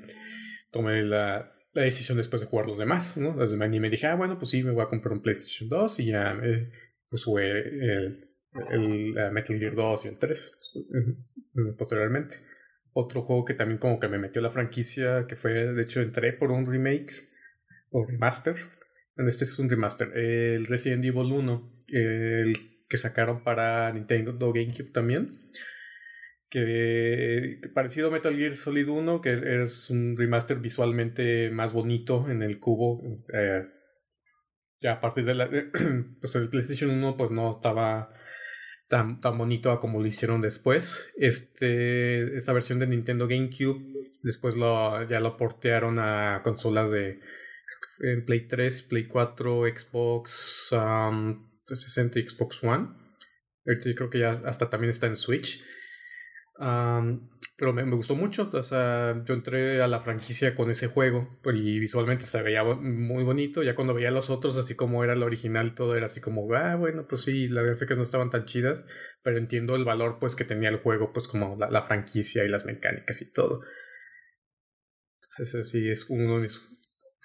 tomé la, la, decisión después de jugar los demás, ¿no? Los demás, y me dije, ah, bueno, pues sí, me voy a comprar un PlayStation 2 y ya eh, pues jugué el, el, Metal Gear 2 y el 3 (laughs) posteriormente. Otro juego que también como que me metió la franquicia, que fue, de hecho, entré por un remake o remaster. Este es un remaster. El Resident Evil 1 el que sacaron para Nintendo GameCube también. Que, parecido a Metal Gear Solid 1, que es, un remaster visualmente más bonito en el cubo. Eh, ya a partir de la. (clears throat) Pues el PlayStation 1 pues no estaba tan, tan bonito como lo hicieron después. Este, esta versión de Nintendo GameCube después lo, ya lo portearon a consolas de Play 3, Play 4, Xbox, um, 360 y Xbox One. Creo que ya hasta también está en Switch. Pero me, gustó mucho. O sea, yo entré a la franquicia con ese juego y visualmente se veía muy bonito. Ya cuando veía los otros, así como era el original, todo era así como, ah, bueno, pues sí, las gráficas no estaban tan chidas, pero entiendo el valor pues que tenía el juego, pues como la, franquicia y las mecánicas y todo. Entonces, ese sí es uno de mis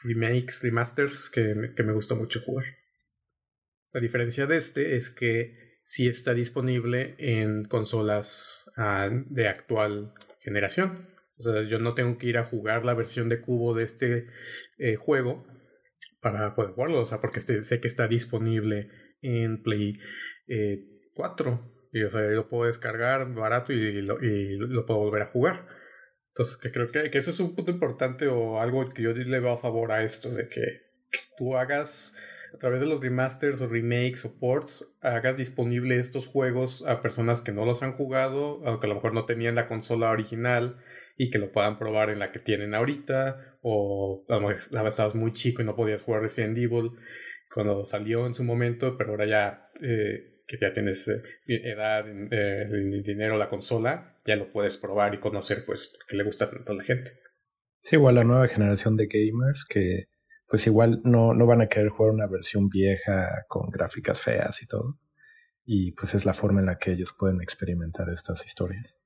remakes, remasters que, que me gustó mucho jugar. La diferencia de este es que sí está disponible en consolas ah, de actual generación. O sea, yo no tengo que ir a jugar la versión de cubo de este eh, juego para poder jugarlo. O sea, porque este, sé que está disponible en Play 4. Eh, y o sea, lo puedo descargar barato y lo, puedo volver a jugar. Entonces, que creo que, que, eso es un punto importante o algo que yo le veo a favor a esto, de que tú hagas a través de los remasters o remakes o ports hagas disponible estos juegos a personas que no los han jugado, aunque a lo mejor no tenían la consola original y que lo puedan probar en la que tienen ahorita, o a lo mejor estabas muy chico y no podías jugar Resident Evil cuando salió en su momento, pero ahora ya eh, que ya tienes eh, edad, eh, dinero, la consola, ya lo puedes probar y conocer, pues, porque le gusta tanto a la gente. Sí, igual la nueva generación de gamers que pues igual no, no van a querer jugar una versión vieja con gráficas feas y todo. Y pues es la forma en la que ellos pueden experimentar estas historias.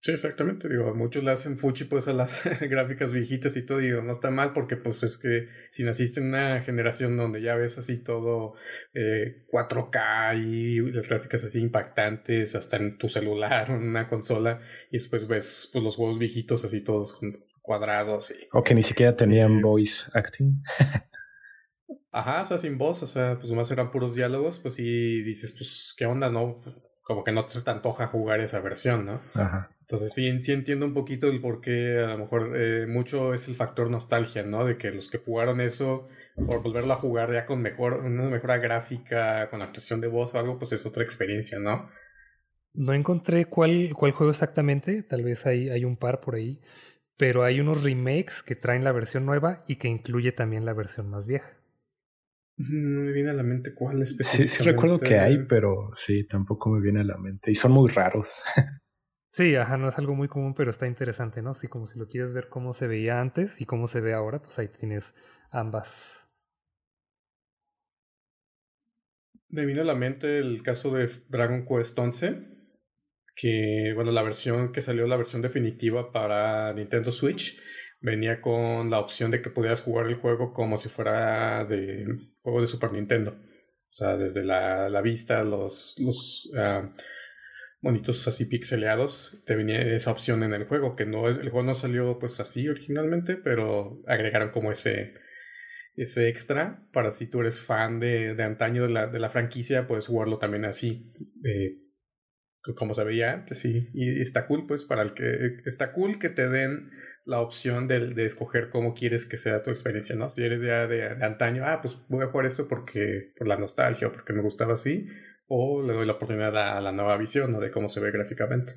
Sí, exactamente. Digo, muchos le hacen fuchi pues a las (laughs) gráficas viejitas y todo, y no está mal porque pues es que si naciste en una generación donde ya ves así todo 4K eh, y las gráficas así impactantes hasta en tu celular o en una consola y después ves pues los juegos viejitos así todos juntos cuadrados. Y, o que ni siquiera tenían voice acting. (laughs) Ajá, o sea, sin voz, o sea, pues más eran puros diálogos, pues sí dices, pues, ¿qué onda, no? Como que no te antoja jugar esa versión, ¿no? Ajá. Entonces sí, sí entiendo un poquito el por qué a lo mejor eh, mucho es el factor nostalgia, ¿no? De que los que jugaron eso, por volverlo a jugar ya con mejor, una mejora gráfica, con actuación de voz o algo, pues es otra experiencia, ¿no? No encontré cuál, cuál juego exactamente, tal vez hay, hay un par por ahí, pero hay unos remakes que traen la versión nueva y que incluye también la versión más vieja. No me viene a la mente cuál específicamente. Sí, sí recuerdo que hay, pero sí, tampoco me viene a la mente. Y son muy raros. (laughs) sí, ajá, no es algo muy común, pero está interesante, ¿no? Sí, como si lo quieres ver cómo se veía antes y cómo se ve ahora, pues ahí tienes ambas. Me vino a la mente el caso de Dragon Quest 11 que, bueno, la versión que salió, la versión definitiva para Nintendo Switch, venía con la opción de que pudieras jugar el juego como si fuera de juego de Super Nintendo. O sea, desde la, la vista, los, los uh, monitos así pixeleados, te venía esa opción en el juego, que no es, el juego no salió pues así originalmente, pero agregaron como ese, ese extra para si tú eres fan de, de antaño de la, de la franquicia, puedes jugarlo también así. Eh, como se veía antes, sí. Y está cool, pues, para el que. Está cool que te den la opción de, de escoger cómo quieres que sea tu experiencia, ¿no? Si eres ya de, antaño, ah, pues voy a jugar esto porque. por la nostalgia o porque me gustaba así. O le doy la oportunidad a la nueva visión, ¿no? De cómo se ve gráficamente.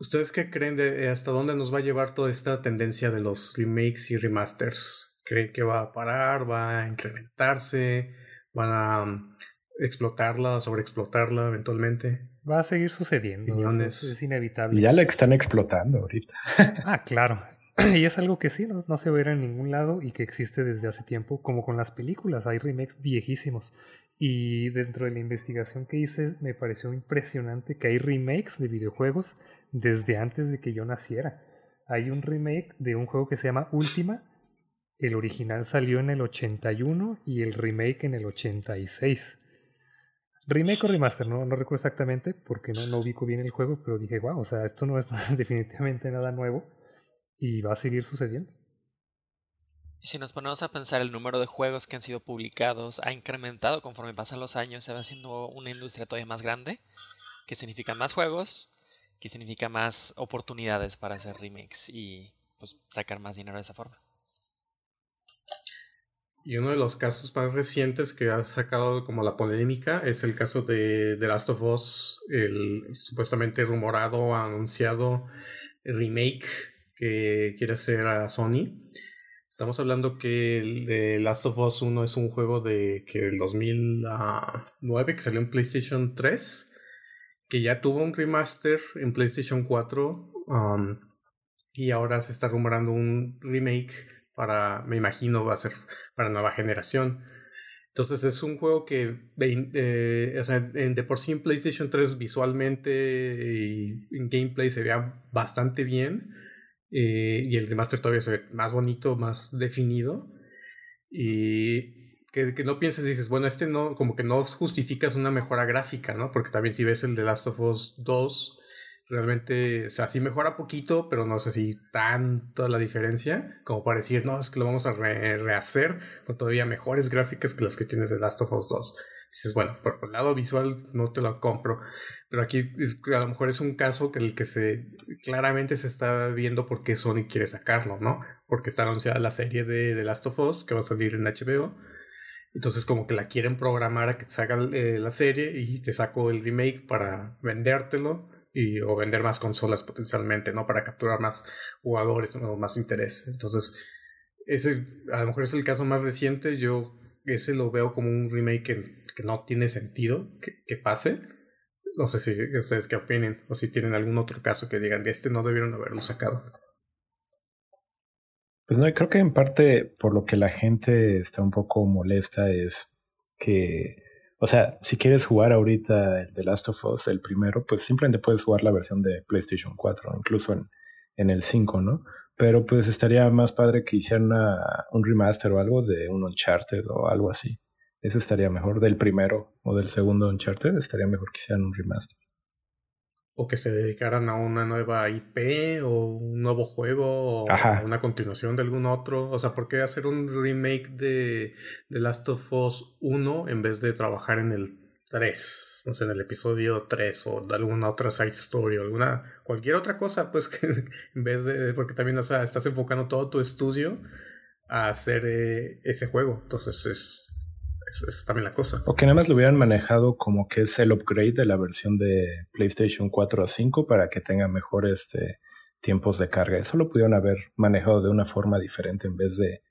¿Ustedes qué creen de hasta dónde nos va a llevar toda esta tendencia de los remakes y remasters? ¿Creen que va a parar? ¿Va a incrementarse? ¿Van a um, explotarla, sobreexplotarla eventualmente? Va a seguir sucediendo. Es, inevitable. Y ya la están explotando ahorita. (laughs) ah, claro. (clears throat) Y es algo que sí, no, no se ve en ningún lado y que existe desde hace tiempo, como con las películas. Hay remakes viejísimos. Y dentro de la investigación que hice, me pareció impresionante que hay remakes de videojuegos desde antes de que yo naciera. Hay un remake de un juego que se llama Última. El original salió en el 81 y el remake en el 86. Remake o remaster, no, recuerdo exactamente porque no, no ubico bien el juego, pero dije, wow, o sea, esto no es (laughs) definitivamente nada nuevo y va a seguir sucediendo. Si nos ponemos a pensar, el número de juegos que han sido publicados ha incrementado conforme pasan los años, se va haciendo una industria todavía más grande, que significa más juegos, que significa más oportunidades para hacer remakes y pues sacar más dinero de esa forma. Y uno de los casos más recientes que ha sacado como la polémica es el caso de The Last of Us, el supuestamente rumorado, anunciado remake que quiere hacer a Sony. Estamos hablando que The Last of Us 1 es un juego de que el 2009 que salió en PlayStation 3 que ya tuvo un remaster en PlayStation 4 um, y ahora se está rumorando un remake para, me imagino, va a ser (laughs) para nueva generación. Entonces es un juego que eh, o sea, de por sí en PlayStation 3 visualmente y en gameplay se vea bastante bien. Eh, y el remaster todavía se ve más bonito, más definido. Y que, que, no pienses y dices, bueno, este no, como que no justificas una mejora gráfica, ¿no? Porque también si ves el de Last of Us 2, realmente, o sea, sí mejora poquito, pero no sé si tanto la diferencia como para decir, no, es que lo vamos a rehacer con todavía mejores gráficas que las que tiene The Last of Us 2. Dices, bueno, por el lado visual no te lo compro, pero aquí a lo mejor es un caso que el que se claramente se está viendo por qué Sony quiere sacarlo, ¿no? Porque está anunciada la serie de The Last of Us que va a salir en HBO. Entonces como que la quieren programar a que se haga eh, la serie y te saco el remake para vendértelo y, o vender más consolas potencialmente, ¿no? Para capturar más jugadores o más interés. Entonces, ese a lo mejor es el caso más reciente. Yo ese lo veo como un remake que, que no tiene sentido que, que, pase. No sé si ustedes qué opinen o si tienen algún otro caso que digan este no debieron haberlo sacado. Pues no, creo que en parte por lo que la gente está un poco molesta es que o sea, si quieres jugar ahorita el The Last of Us, el primero, pues simplemente puedes jugar la versión de PlayStation 4, incluso en, en el 5, ¿no? Pero pues estaría más padre que hicieran un remaster o algo de un Uncharted o algo así. Eso estaría mejor del primero o del segundo Uncharted, estaría mejor que hicieran un remaster o que se dedicaran a una nueva IP o un nuevo juego o una continuación de algún otro. O sea, ¿por qué hacer un remake de The Last of Us 1 en vez de trabajar en el 3? No sé, en el episodio 3 o de alguna otra side story o alguna, cualquier otra cosa, pues (laughs) que en vez de, porque también, o sea, estás enfocando todo tu estudio a hacer eh, ese juego. Entonces es, es, también la cosa. O que nada más lo hubieran manejado como que es el upgrade de la versión de PlayStation 4 a 5 para que tenga mejores este, tiempos de carga. Eso lo pudieron haber manejado de una forma diferente en vez de,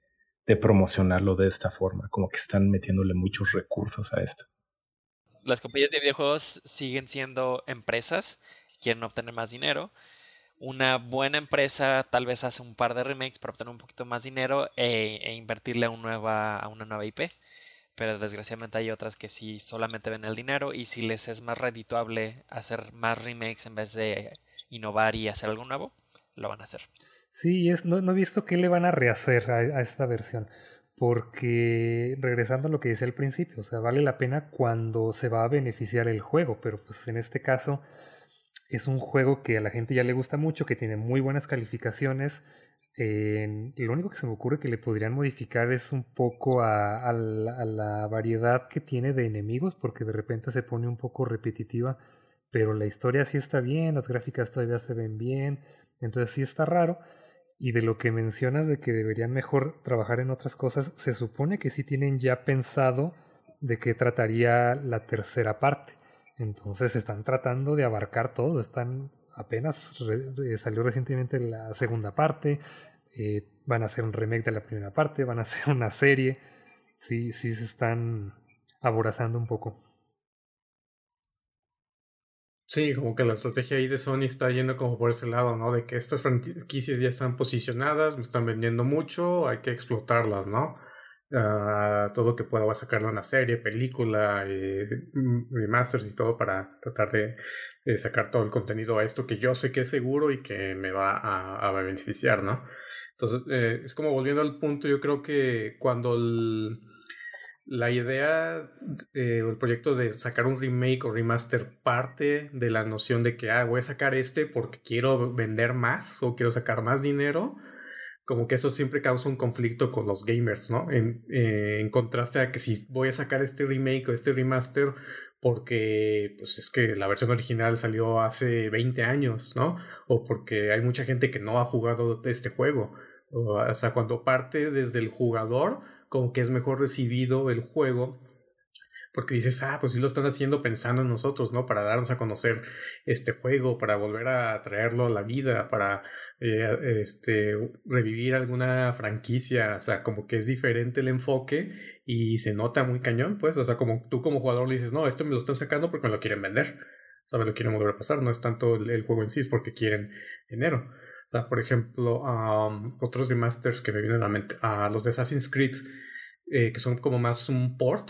de promocionarlo de esta forma. Como que están metiéndole muchos recursos a esto. Las compañías de videojuegos siguen siendo empresas, quieren obtener más dinero una buena empresa tal vez hace un par de remakes para obtener un poquito más dinero e, e invertirle a, un nueva, a una nueva IP pero desgraciadamente hay otras que sí solamente ven el dinero y si les es más redituable hacer más remakes en vez de innovar y hacer algo nuevo, lo van a hacer. Sí, es, no, he visto qué le van a rehacer a, esta versión, porque regresando a lo que decía al principio, o sea, vale la pena cuando se va a beneficiar el juego, pero pues en este caso es un juego que a la gente ya le gusta mucho, que tiene muy buenas calificaciones, lo único que se me ocurre que le podrían modificar es un poco a, la, variedad que tiene de enemigos, porque de repente se pone un poco repetitiva, pero la historia sí está bien, las gráficas todavía se ven bien, entonces sí está raro. Y de lo que mencionas de que deberían mejor trabajar en otras cosas, se supone que sí tienen ya pensado de qué trataría la tercera parte. Entonces están tratando de abarcar todo, están apenas eh, salió recientemente la segunda parte, eh, van a hacer un remake de la primera parte, van a hacer una serie, sí, sí se están aborazando un poco. Sí, como que la estrategia ahí de Sony está yendo como por ese lado, ¿no? De que estas franquicias ya están posicionadas, me están vendiendo mucho, hay que explotarlas, ¿no? Uh, todo que pueda sacarle una serie, película, eh, remasters y todo para tratar de, sacar todo el contenido a esto que yo sé que es seguro y que me va a, beneficiar, ¿no? Entonces, eh, es como volviendo al punto, yo creo que cuando la idea eh, o el proyecto de sacar un remake o remaster parte de la noción de que ah, voy a sacar este porque quiero vender más o quiero sacar más dinero, como que eso siempre causa un conflicto con los gamers, ¿no? En, eh, en, contraste a que si voy a sacar este remake o este remaster porque pues es que la versión original salió hace 20 años, ¿no? O porque hay mucha gente que no ha jugado este juego. O, sea, cuando parte desde el jugador, como que es mejor recibido el juego porque dices, ah, pues sí lo están haciendo pensando en nosotros, ¿no? Para darnos a conocer este juego, para volver a traerlo a la vida, para eh, este, revivir alguna franquicia, o sea, como que es diferente el enfoque y se nota muy cañón, pues, o sea, como tú como jugador le dices, no, esto me lo están sacando porque me lo quieren vender. sabe lo quieren volver a pasar, no es tanto el, juego en sí, es porque quieren dinero. Por ejemplo, otros remasters que me vienen a la mente, a los de Assassin's Creed, eh, que son como más un port,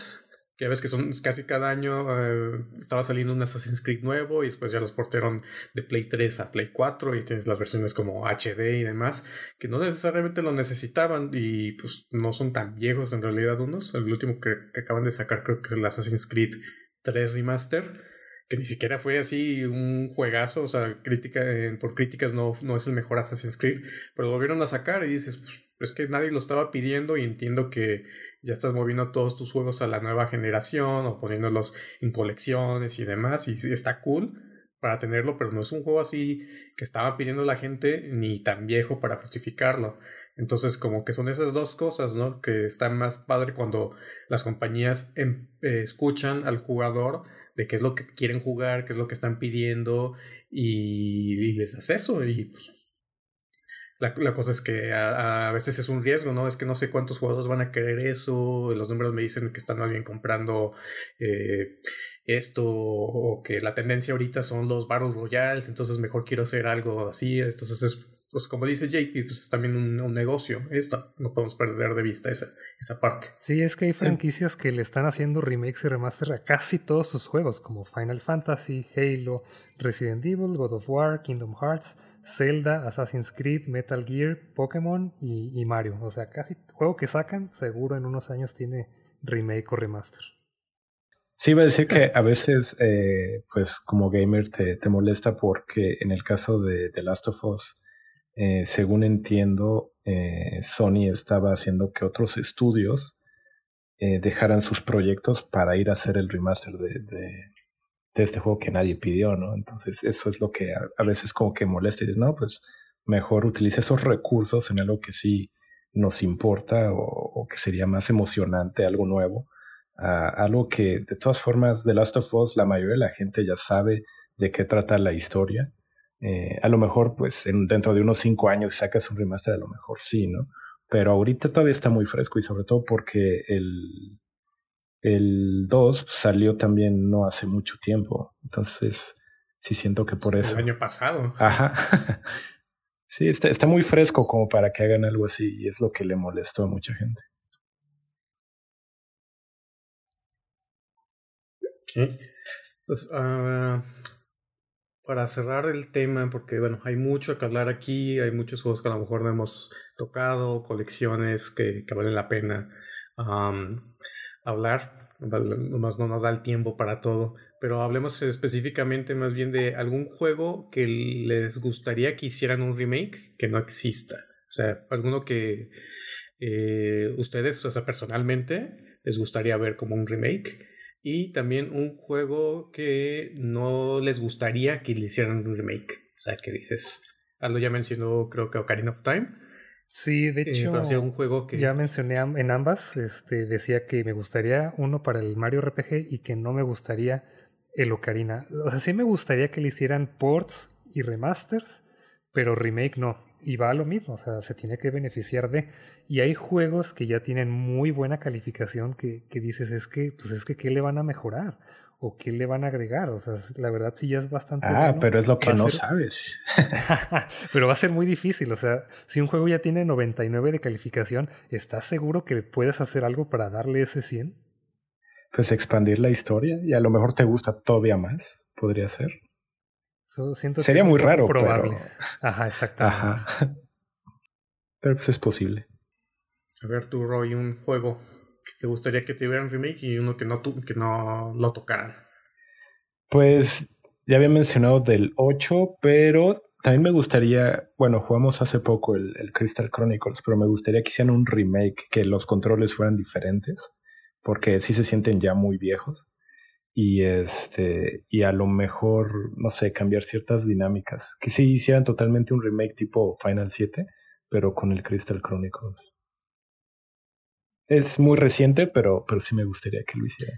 que ves que son casi cada año eh, estaba saliendo un Assassin's Creed nuevo y después ya los portaron de Play 3 a Play 4 y tienes las versiones como HD y demás que no necesariamente lo necesitaban y pues no son tan viejos en realidad unos. El último que, acaban de sacar creo que es el Assassin's Creed 3 Remaster que ni siquiera fue así un juegazo, o sea, crítica, por críticas no, no es el mejor Assassin's Creed, pero lo volvieron a sacar y dices, pues es que nadie lo estaba pidiendo y entiendo que ya estás moviendo todos tus juegos a la nueva generación o poniéndolos en colecciones y demás y, está cool para tenerlo, pero no es un juego así que estaba pidiendo la gente ni tan viejo para justificarlo. Entonces, como que son esas dos cosas, ¿no? Que están más padre cuando las compañías em, eh, escuchan al jugador de qué es lo que quieren jugar, qué es lo que están pidiendo y, les das eso y pues la, la, cosa es que a, a, veces es un riesgo, ¿no? Es que no sé cuántos jugadores van a querer eso, los números me dicen que están más bien comprando eh, esto, o que la tendencia ahorita son los Battle Royales, entonces mejor quiero hacer algo así, entonces es pues como dice JP, pues es también un, negocio esto, no podemos perder de vista esa, esa parte. Sí, es que hay franquicias que le están haciendo remakes y remaster a casi todos sus juegos, como Final Fantasy, Halo, Resident Evil, God of War, Kingdom Hearts, Zelda, Assassin's Creed, Metal Gear, Pokémon y, Mario. O sea, casi juego que sacan, seguro en unos años tiene remake o remaster. Sí, iba a decir que a veces, eh, pues como gamer te, te molesta porque en el caso de The Last of Us, eh, según entiendo, eh, Sony estaba haciendo que otros estudios eh, dejaran sus proyectos para ir a hacer el remaster de, de, este juego que nadie pidió, ¿no? Entonces eso es lo que a, veces como que molesta y dices, no, pues mejor utiliza esos recursos en algo que sí nos importa o, que sería más emocionante, algo nuevo, algo que de todas formas The Last of Us la mayoría de la gente ya sabe de qué trata la historia eh, a lo mejor, pues, en, dentro de unos cinco años sacas un remaster, a lo mejor sí, ¿no? Pero ahorita todavía está muy fresco y sobre todo porque el, el 2 salió también no hace mucho tiempo. Entonces, sí siento que por eso. El año pasado. Ajá. (laughs) sí, está, está muy fresco como para que hagan algo así y es lo que le molestó a mucha gente. Okay. Entonces, uh, para cerrar el tema, porque bueno, hay mucho que hablar aquí, hay muchos juegos que a lo mejor no hemos tocado, colecciones que, que valen la pena hablar, nomás no nos da el tiempo para todo, pero hablemos específicamente más bien de algún juego que les gustaría que hicieran un remake que no exista. O sea, alguno que eh, ustedes, o sea, personalmente, les gustaría ver como un remake y también un juego que no les gustaría que le hicieran un remake. O sea, que dices, algo ya mencionó, creo que Ocarina of Time. Sí, de eh, hecho, un juego que... ya mencioné en ambas, este, decía que me gustaría uno para el Mario RPG y que no me gustaría el Ocarina. O sea, sí me gustaría que le hicieran ports y remasters, pero remake no y va a lo mismo, o sea, se tiene que beneficiar de. Y hay juegos que ya tienen muy buena calificación que, que dices, es que, pues es que, ¿qué le van a mejorar? ¿O qué le van a agregar? O sea, la verdad sí ya es bastante. Ah, pero es lo que no sabes. (laughs) pero va a ser muy difícil. O sea, si un juego ya tiene 99 de calificación, ¿estás seguro que puedes hacer algo para darle ese 100? Pues expandir la historia y a lo mejor te gusta todavía más, podría ser. Sería muy raro. Probable. Pero... Ajá, exactamente. Ajá. (laughs) Pero pues es posible. A ver, tú, Roy, un juego que te gustaría que te un remake y uno que no, que no lo tocaran. Pues ya había mencionado del 8, pero también me gustaría, bueno, jugamos hace poco el, el, Crystal Chronicles, pero me gustaría que hicieran un remake, que los controles fueran diferentes, porque sí se sienten ya muy viejos y este y a lo mejor no sé cambiar ciertas dinámicas que sí hicieran totalmente un remake tipo Final 7 pero con el Crystal Chronicles. Es muy reciente pero pero sí me gustaría que lo hicieran.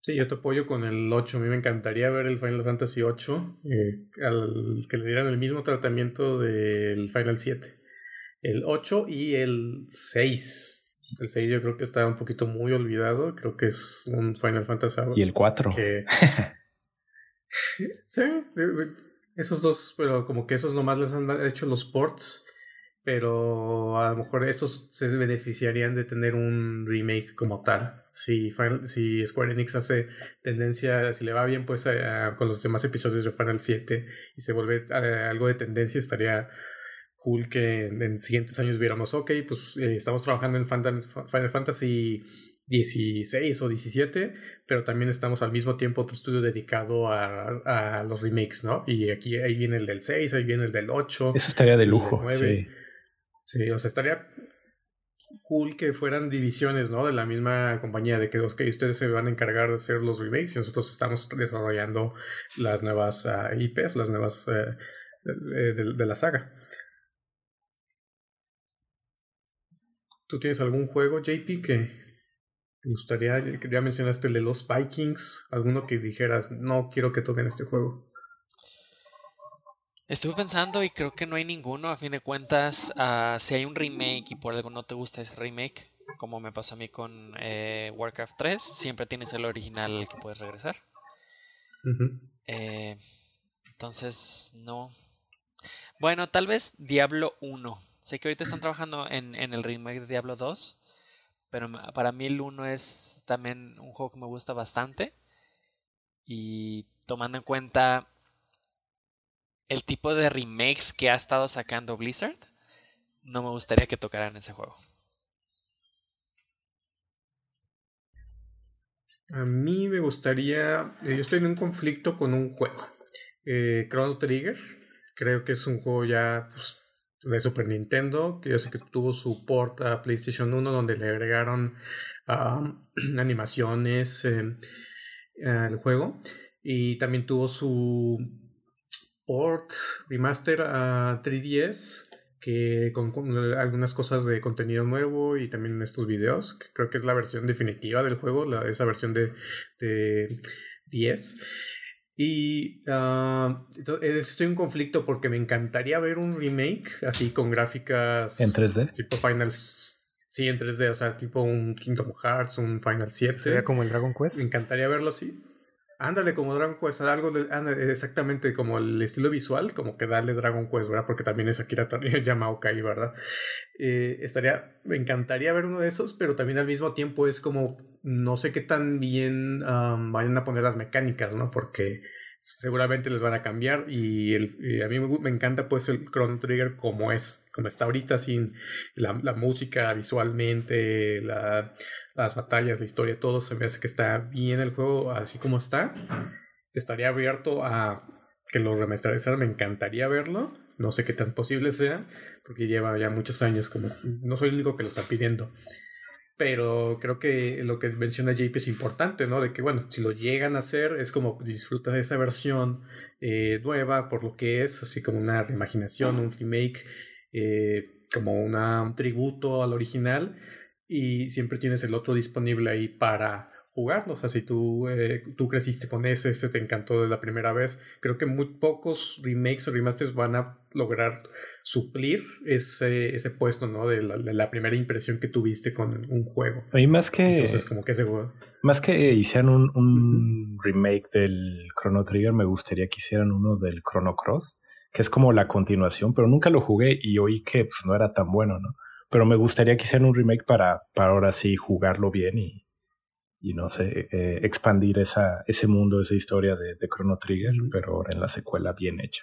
Sí yo te apoyo con el 8 a mí me encantaría ver el Final Fantasy 8 eh, al que le dieran el mismo tratamiento del Final 7 el 8 y el 6 el 6 yo creo que está un poquito muy olvidado. Creo que es un Final Fantasy. Y el 4. (laughs) Sí, esos dos, pero como que esos nomás les han hecho los ports, pero a lo mejor estos se beneficiarían de tener un remake como tal. Si, si Square Enix hace tendencia, si le va bien, pues eh, con los demás episodios de Final 7 y se vuelve eh, algo de tendencia, estaría cool que en, siguientes años viéramos, ok, pues eh, estamos trabajando en Final Fantasy 16 o 17, pero también estamos al mismo tiempo otro estudio dedicado a, los remakes, ¿no? Y aquí ahí viene el del 6, ahí viene el del 8. Eso estaría de lujo, sí. Sí, o sea, estaría cool que fueran divisiones, ¿no? De la misma compañía, de que ustedes se van a encargar de hacer los remakes y nosotros estamos desarrollando las nuevas ah, IPs, las nuevas eh, de la saga. ¿Tú tienes algún juego, JP, que me gustaría, ya mencionaste el de los Vikings, alguno que dijeras, no quiero que toquen este juego. Estuve pensando y creo que no hay ninguno, a fin de cuentas, uh, si hay un remake y por algo no te gusta ese remake, como me pasó a mí con eh, Warcraft 3, siempre tienes el original al que puedes regresar. eh, entonces, no. Bueno, tal vez Diablo 1. Sé que ahorita están trabajando en, el remake de Diablo 2, pero para mí el 1 es también un juego que me gusta bastante. Y tomando en cuenta el tipo de remakes que ha estado sacando Blizzard, no me gustaría que tocaran ese juego. A mí me gustaría. Eh, yo estoy en un conflicto con un juego. Eh, Chrono Trigger. Creo que es un juego ya pues, de Super Nintendo, que yo sé que tuvo su port a PlayStation 1, donde le agregaron (clears throat) animaciones eh, al juego. Y también tuvo su port remaster a 3DS, que con, algunas cosas de contenido nuevo y también estos videos. creo que es la versión definitiva del juego, esa versión de, de 10. Y uh, estoy en conflicto porque me encantaría ver un remake así con gráficas. ¿En 3D? Tipo Final. Sí, en 3D, o sea, tipo un Kingdom Hearts, un Final 7. ¿Sería como el Dragon Quest? Me encantaría verlo así. Ándale, como Dragon Quest, algo exactamente como el estilo visual, como que darle Dragon Quest, ¿verdad? Porque también es Akira Yamaoka (laughs) ahí, ¿verdad? Eh, estaría, me encantaría ver uno de esos, pero también al mismo tiempo es como, no sé qué tan bien vayan a poner las mecánicas, ¿no? Porque seguramente les van a cambiar y, a mí me, encanta pues el Chrono Trigger como es, como está ahorita, sin la, música visualmente, la, las batallas, la historia, todo se me hace que está bien el juego así como está. Estaría abierto a que lo remasterizaran, me encantaría verlo. No sé qué tan posible sea, porque lleva ya muchos años, como no soy el único que lo está pidiendo. Pero creo que lo que menciona JP es importante, ¿no? De que, bueno, si lo llegan a hacer, es como disfrutas de esa versión eh, nueva por lo que es, así como una reimaginación, un remake, eh, como una, un tributo al original, y siempre tienes el otro disponible ahí para jugarlo. O sea, si tú, eh, tú creciste con ese, ese te encantó de la primera vez, creo que muy pocos remakes o remasters van a lograr suplir ese, ese puesto, ¿no? De la, primera impresión que tuviste con un juego. Y más que... Entonces, como que ese juego... Más que hicieran un, un remake del Chrono Trigger, me gustaría que hicieran uno del Chrono Cross, que es como la continuación, pero nunca lo jugué y oí que pues, no era tan bueno, ¿no? Pero me gustaría que hicieran un remake para, para ahora sí jugarlo bien y, y no sé, eh, expandir esa, ese mundo, esa historia de, de Chrono Trigger, pero ahora en la secuela bien hecha.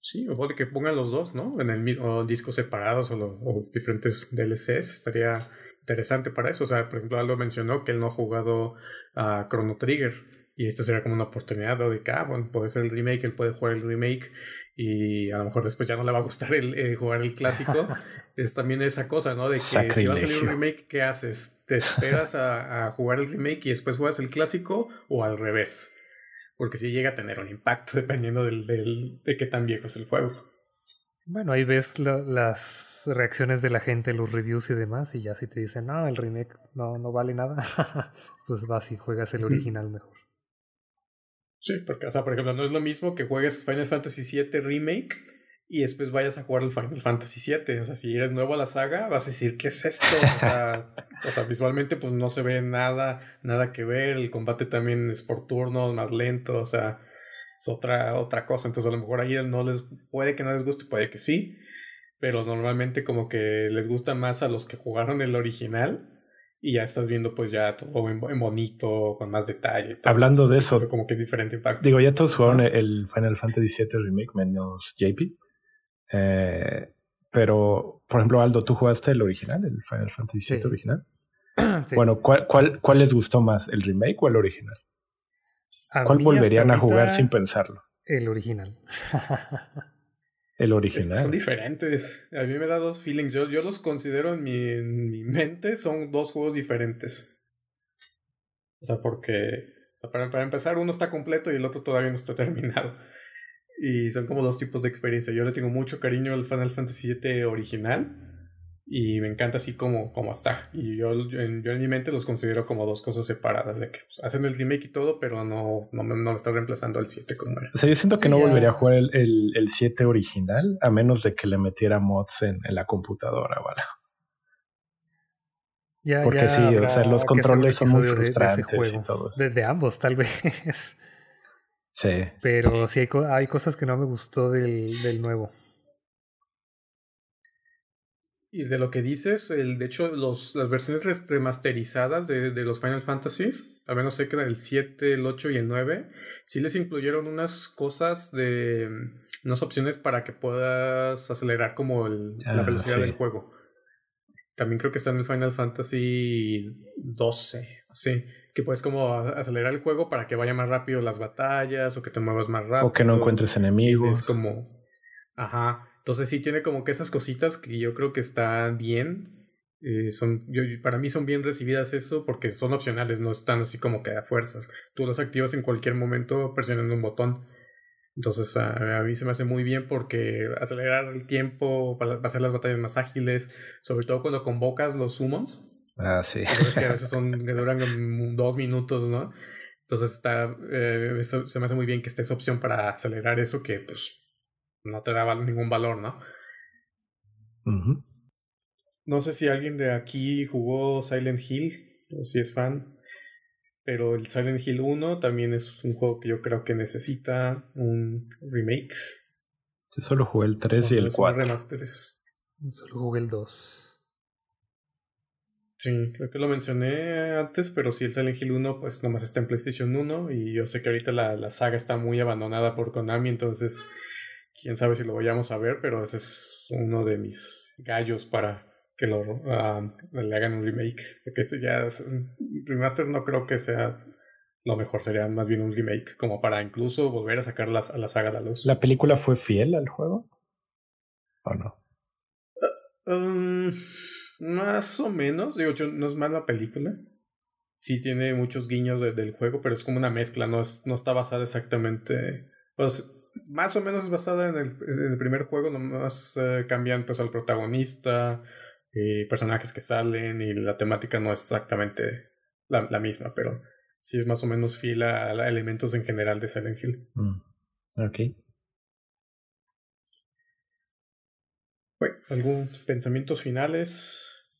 Sí, o puede que pongan los dos, ¿no? En el mismo discos separados o, o, diferentes DLCs, estaría interesante para eso. O sea, por ejemplo, Aldo mencionó que él no ha jugado a Chrono Trigger y esta sería como una oportunidad de que, ah, bueno, puede ser el remake, él puede jugar el remake y a lo mejor después ya no le va a gustar el, eh, jugar el clásico. (laughs) es también esa cosa, ¿no? De que si va a salir un remake, ¿qué haces? ¿Te esperas a, jugar el remake y después juegas el clásico o al revés? Porque si llega a tener un impacto (laughs) dependiendo del, del, de qué tan viejo es el juego. Bueno, ahí ves las reacciones de la gente, los reviews y demás, y ya si te dicen, no, el remake no, no vale nada, (laughs) pues vas y juegas el original mejor. Sí, porque, o sea, por ejemplo, no es lo mismo que juegues Final Fantasy VII Remake y después vayas a jugar el Final Fantasy VII. O sea, si eres nuevo a la saga, vas a decir, ¿qué es esto? O sea, (laughs) o sea, visualmente pues no se ve nada, nada que ver. El combate también es por turnos, más lento, o sea, es otra, otra cosa. Entonces a lo mejor ahí no les, puede que no les guste, puede que sí. Pero normalmente como que les gusta más a los que jugaron el original y ya estás viendo pues ya todo en, bonito, con más detalle. Hablando de eso, como que es diferente impacto. Digo, ya todos jugaron el Final Fantasy VII Remake menos JP. Eh, pero, por ejemplo, Aldo, ¿tú jugaste el original, el Final Fantasy VII original? (clears throat) Bueno, ¿cuál, cuál, ¿cuál les gustó más, el remake o el original? ¿Cuál volverían a jugar sin pensarlo? El original. (laughs) el original. son diferentes. A mí me da dos feelings. Yo, yo los considero en mi, en mi mente, son dos juegos diferentes. O sea, porque para, para, empezar, uno está completo y el otro todavía no está (laughs) terminado. Y son como dos tipos de experiencia. Yo le tengo mucho cariño al Final Fantasy VII original. Y me encanta así como, como está. Y yo, en, yo en mi mente los considero como dos cosas separadas. De que pues, hacen el remake y todo, pero no, no, me, no me está reemplazando el 7 como era. O sea, yo siento que no volvería a jugar el, el, el, 7 original. A menos de que le metiera mods en, en la computadora, ¿vale? Ya, Porque sí, o sea, los controles son muy frustrantes de, y todo eso. de ambos, tal vez. Sí. Pero sí, hay, cosas que no me gustó del, del nuevo. Y de lo que dices, el, de hecho, los, las versiones remasterizadas de, de los Final Fantasies, a menos sé que el 7, el 8 y el 9, sí les incluyeron unas cosas de. unas opciones para que puedas acelerar como el, la ah, velocidad del juego. También creo que está en el Final Fantasy 12, así que puedes como acelerar el juego para que vaya más rápido las batallas o que te muevas más rápido. O que no encuentres enemigos. Es como... Ajá. Entonces sí tiene como que esas cositas que yo creo que están bien. Eh, son, yo, para mí son bien recibidas eso porque son opcionales, no están así como que a fuerzas. Tú las activas en cualquier momento presionando un botón. Entonces a, a, mí se me hace muy bien porque acelerar el tiempo para hacer las batallas más ágiles, sobre todo cuando convocas los summons, Ah, sí. que a veces (laughs) son, que duran dos minutos, ¿no? Entonces está, eh, se me hace muy bien que esté esa opción para acelerar eso que pues no te da ningún valor, ¿no? No sé si alguien de aquí jugó Silent Hill o si es fan, pero el Silent Hill 1 también es un juego que yo creo que necesita un remake. Yo solo jugué el 3 y el 4. Solo jugué el 2. Sí, creo que lo mencioné antes, pero sí, el Silent Hill 1 pues nomás está en PlayStation 1 y yo sé que ahorita la, la saga está muy abandonada por Konami, entonces quién sabe si lo vayamos a ver, pero ese es uno de mis gallos para que lo uh, le hagan un remake, porque esto ya es, remaster no creo que sea lo mejor, sería más bien un remake, como para incluso volver a sacar a la saga de la luz. ¿La película fue fiel al juego? ¿O no? Uh, um, más o menos, digo, no es mala película. Sí tiene muchos guiños del juego, pero es como una mezcla, no, es, no está basada exactamente... Pues más o menos es basada en el, primer juego, nomás eh, cambian pues al protagonista, y personajes que salen y la temática no es exactamente la, la misma, pero sí es más o menos fiel a, elementos en general de Silent Hill. Mm, ok. Bueno, ¿algún pensamientos finales?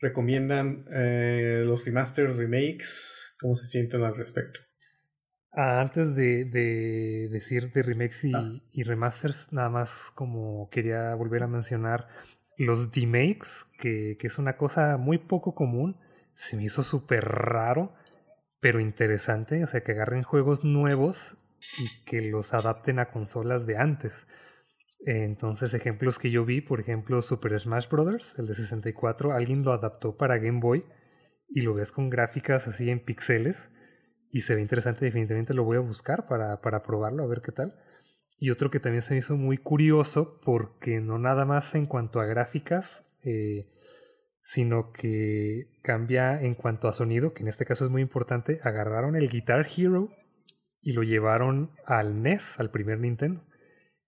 ¿Recomiendan eh, los remasters, remakes? ¿Cómo se sienten al respecto? Ah, antes de, de, decir de remakes y, ah. y, remasters, nada más como quería volver a mencionar los demakes, que, que es una cosa muy poco común. Se me hizo súper raro, pero interesante. O sea, que agarren juegos nuevos y que los adapten a consolas de antes. Entonces, ejemplos que yo vi, por ejemplo, Super Smash Bros., el de 64, alguien lo adaptó para Game Boy y lo ves con gráficas así en píxeles y se ve interesante, definitivamente lo voy a buscar para, para probarlo, a ver qué tal. Y otro que también se me hizo muy curioso porque no nada más en cuanto a gráficas, eh, sino que cambia en cuanto a sonido, que en este caso es muy importante, agarraron el Guitar Hero y lo llevaron al NES, al primer Nintendo.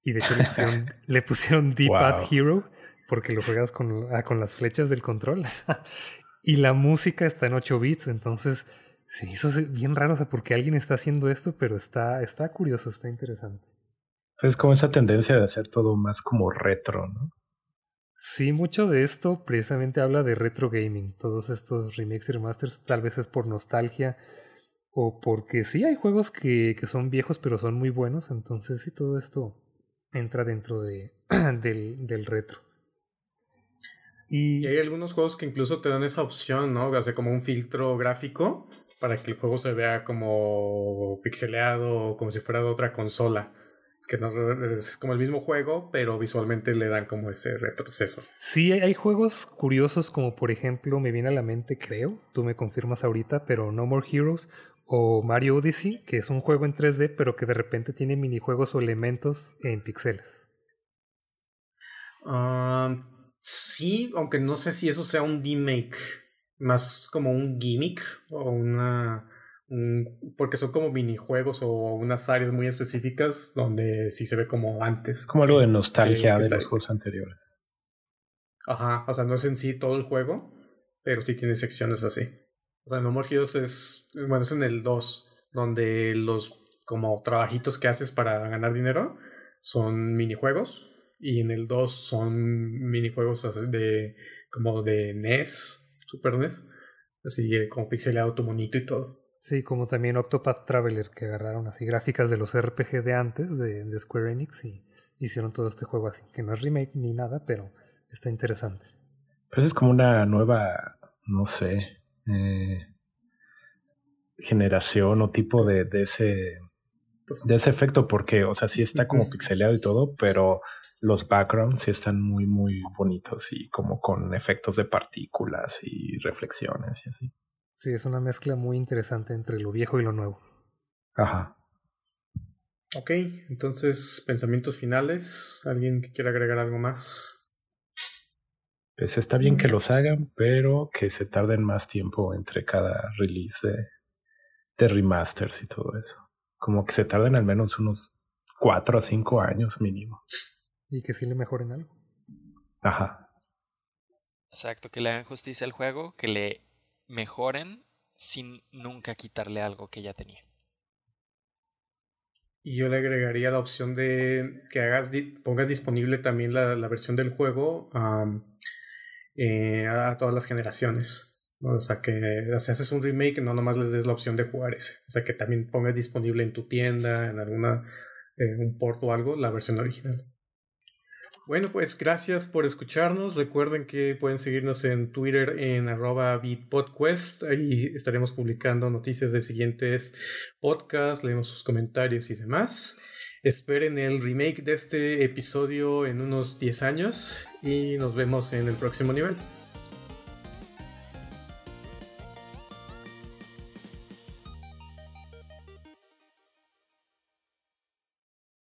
Y de hecho le pusieron, (laughs) le pusieron D-Pad Hero porque lo juegas con, ah, con las flechas del control. (laughs) y la música está en 8 bits, entonces se hizo bien raro, o sea, porque alguien está haciendo esto, pero está, está curioso, está interesante. Es como esa tendencia de hacer todo más como retro, ¿no? Sí, mucho de esto precisamente habla de retro gaming. Todos estos remakes y remasters tal vez es por nostalgia o porque sí hay juegos que, que son viejos pero son muy buenos. Entonces sí, todo esto entra dentro de, (clears throat) del, del retro. Y... hay algunos juegos que incluso te dan esa opción, ¿no? O sea, como un filtro gráfico para que el juego se vea como pixeleado, como si fuera de otra consola. Que no, es como el mismo juego, pero visualmente le dan como ese retroceso. Sí, hay juegos curiosos como por ejemplo, me viene a la mente, creo, tú me confirmas ahorita, pero No More Heroes o Mario Odyssey, que es un juego en 3D, pero que de repente tiene minijuegos o elementos en píxeles. Ah, sí, aunque no sé si eso sea un remake, más como un gimmick o una... porque son como minijuegos o unas áreas muy específicas donde sí se ve como antes. Como algo de nostalgia de los juegos anteriores. Ajá, o sea, no es en sí todo el juego, pero sí tiene secciones así. O sea, No More Heroes es, bueno, es en el 2, donde los como trabajitos que haces para ganar dinero son minijuegos. Y en el 2 son minijuegos de como de NES, Super NES. Así eh, como pixelado tu monito y todo. Sí, como también Octopath Traveler, que agarraron así gráficas de los RPG de antes, de, de Square Enix, y hicieron todo este juego así, que no es remake ni nada, pero está interesante. Pues es como una nueva, no sé, eh, generación o tipo de, de ese pues, de ese efecto porque, o sea, sí está como pixeleado y todo, pero los backgrounds sí están muy, muy bonitos y como con efectos de partículas y reflexiones y así. Sí, es una mezcla muy interesante entre lo viejo y lo nuevo. Ajá. Ok, entonces, pensamientos finales. ¿Alguien que quiera agregar algo más? Pues está bien que los hagan, pero que se tarden más tiempo entre cada release de, remasters y todo eso. Como que se tarden al menos unos cuatro a cinco años mínimo. Y que sí le mejoren algo. Ajá. Exacto, que le hagan justicia al juego, que le mejoren sin nunca quitarle algo que ya tenía. Y yo le agregaría la opción de que hagas pongas disponible también la, versión del juego eh, a todas las generaciones. O sea, que si haces un remake, no nomás les des la opción de jugar ese. O sea, que también pongas disponible en tu tienda, en alguna, eh, un port o algo, la versión original. Bueno, pues gracias por escucharnos. Recuerden que pueden seguirnos en Twitter en arroba beatpodquest. Ahí estaremos publicando noticias de siguientes podcasts, leemos sus comentarios y demás. Esperen el remake de este episodio en unos 10 años y nos vemos en el próximo nivel.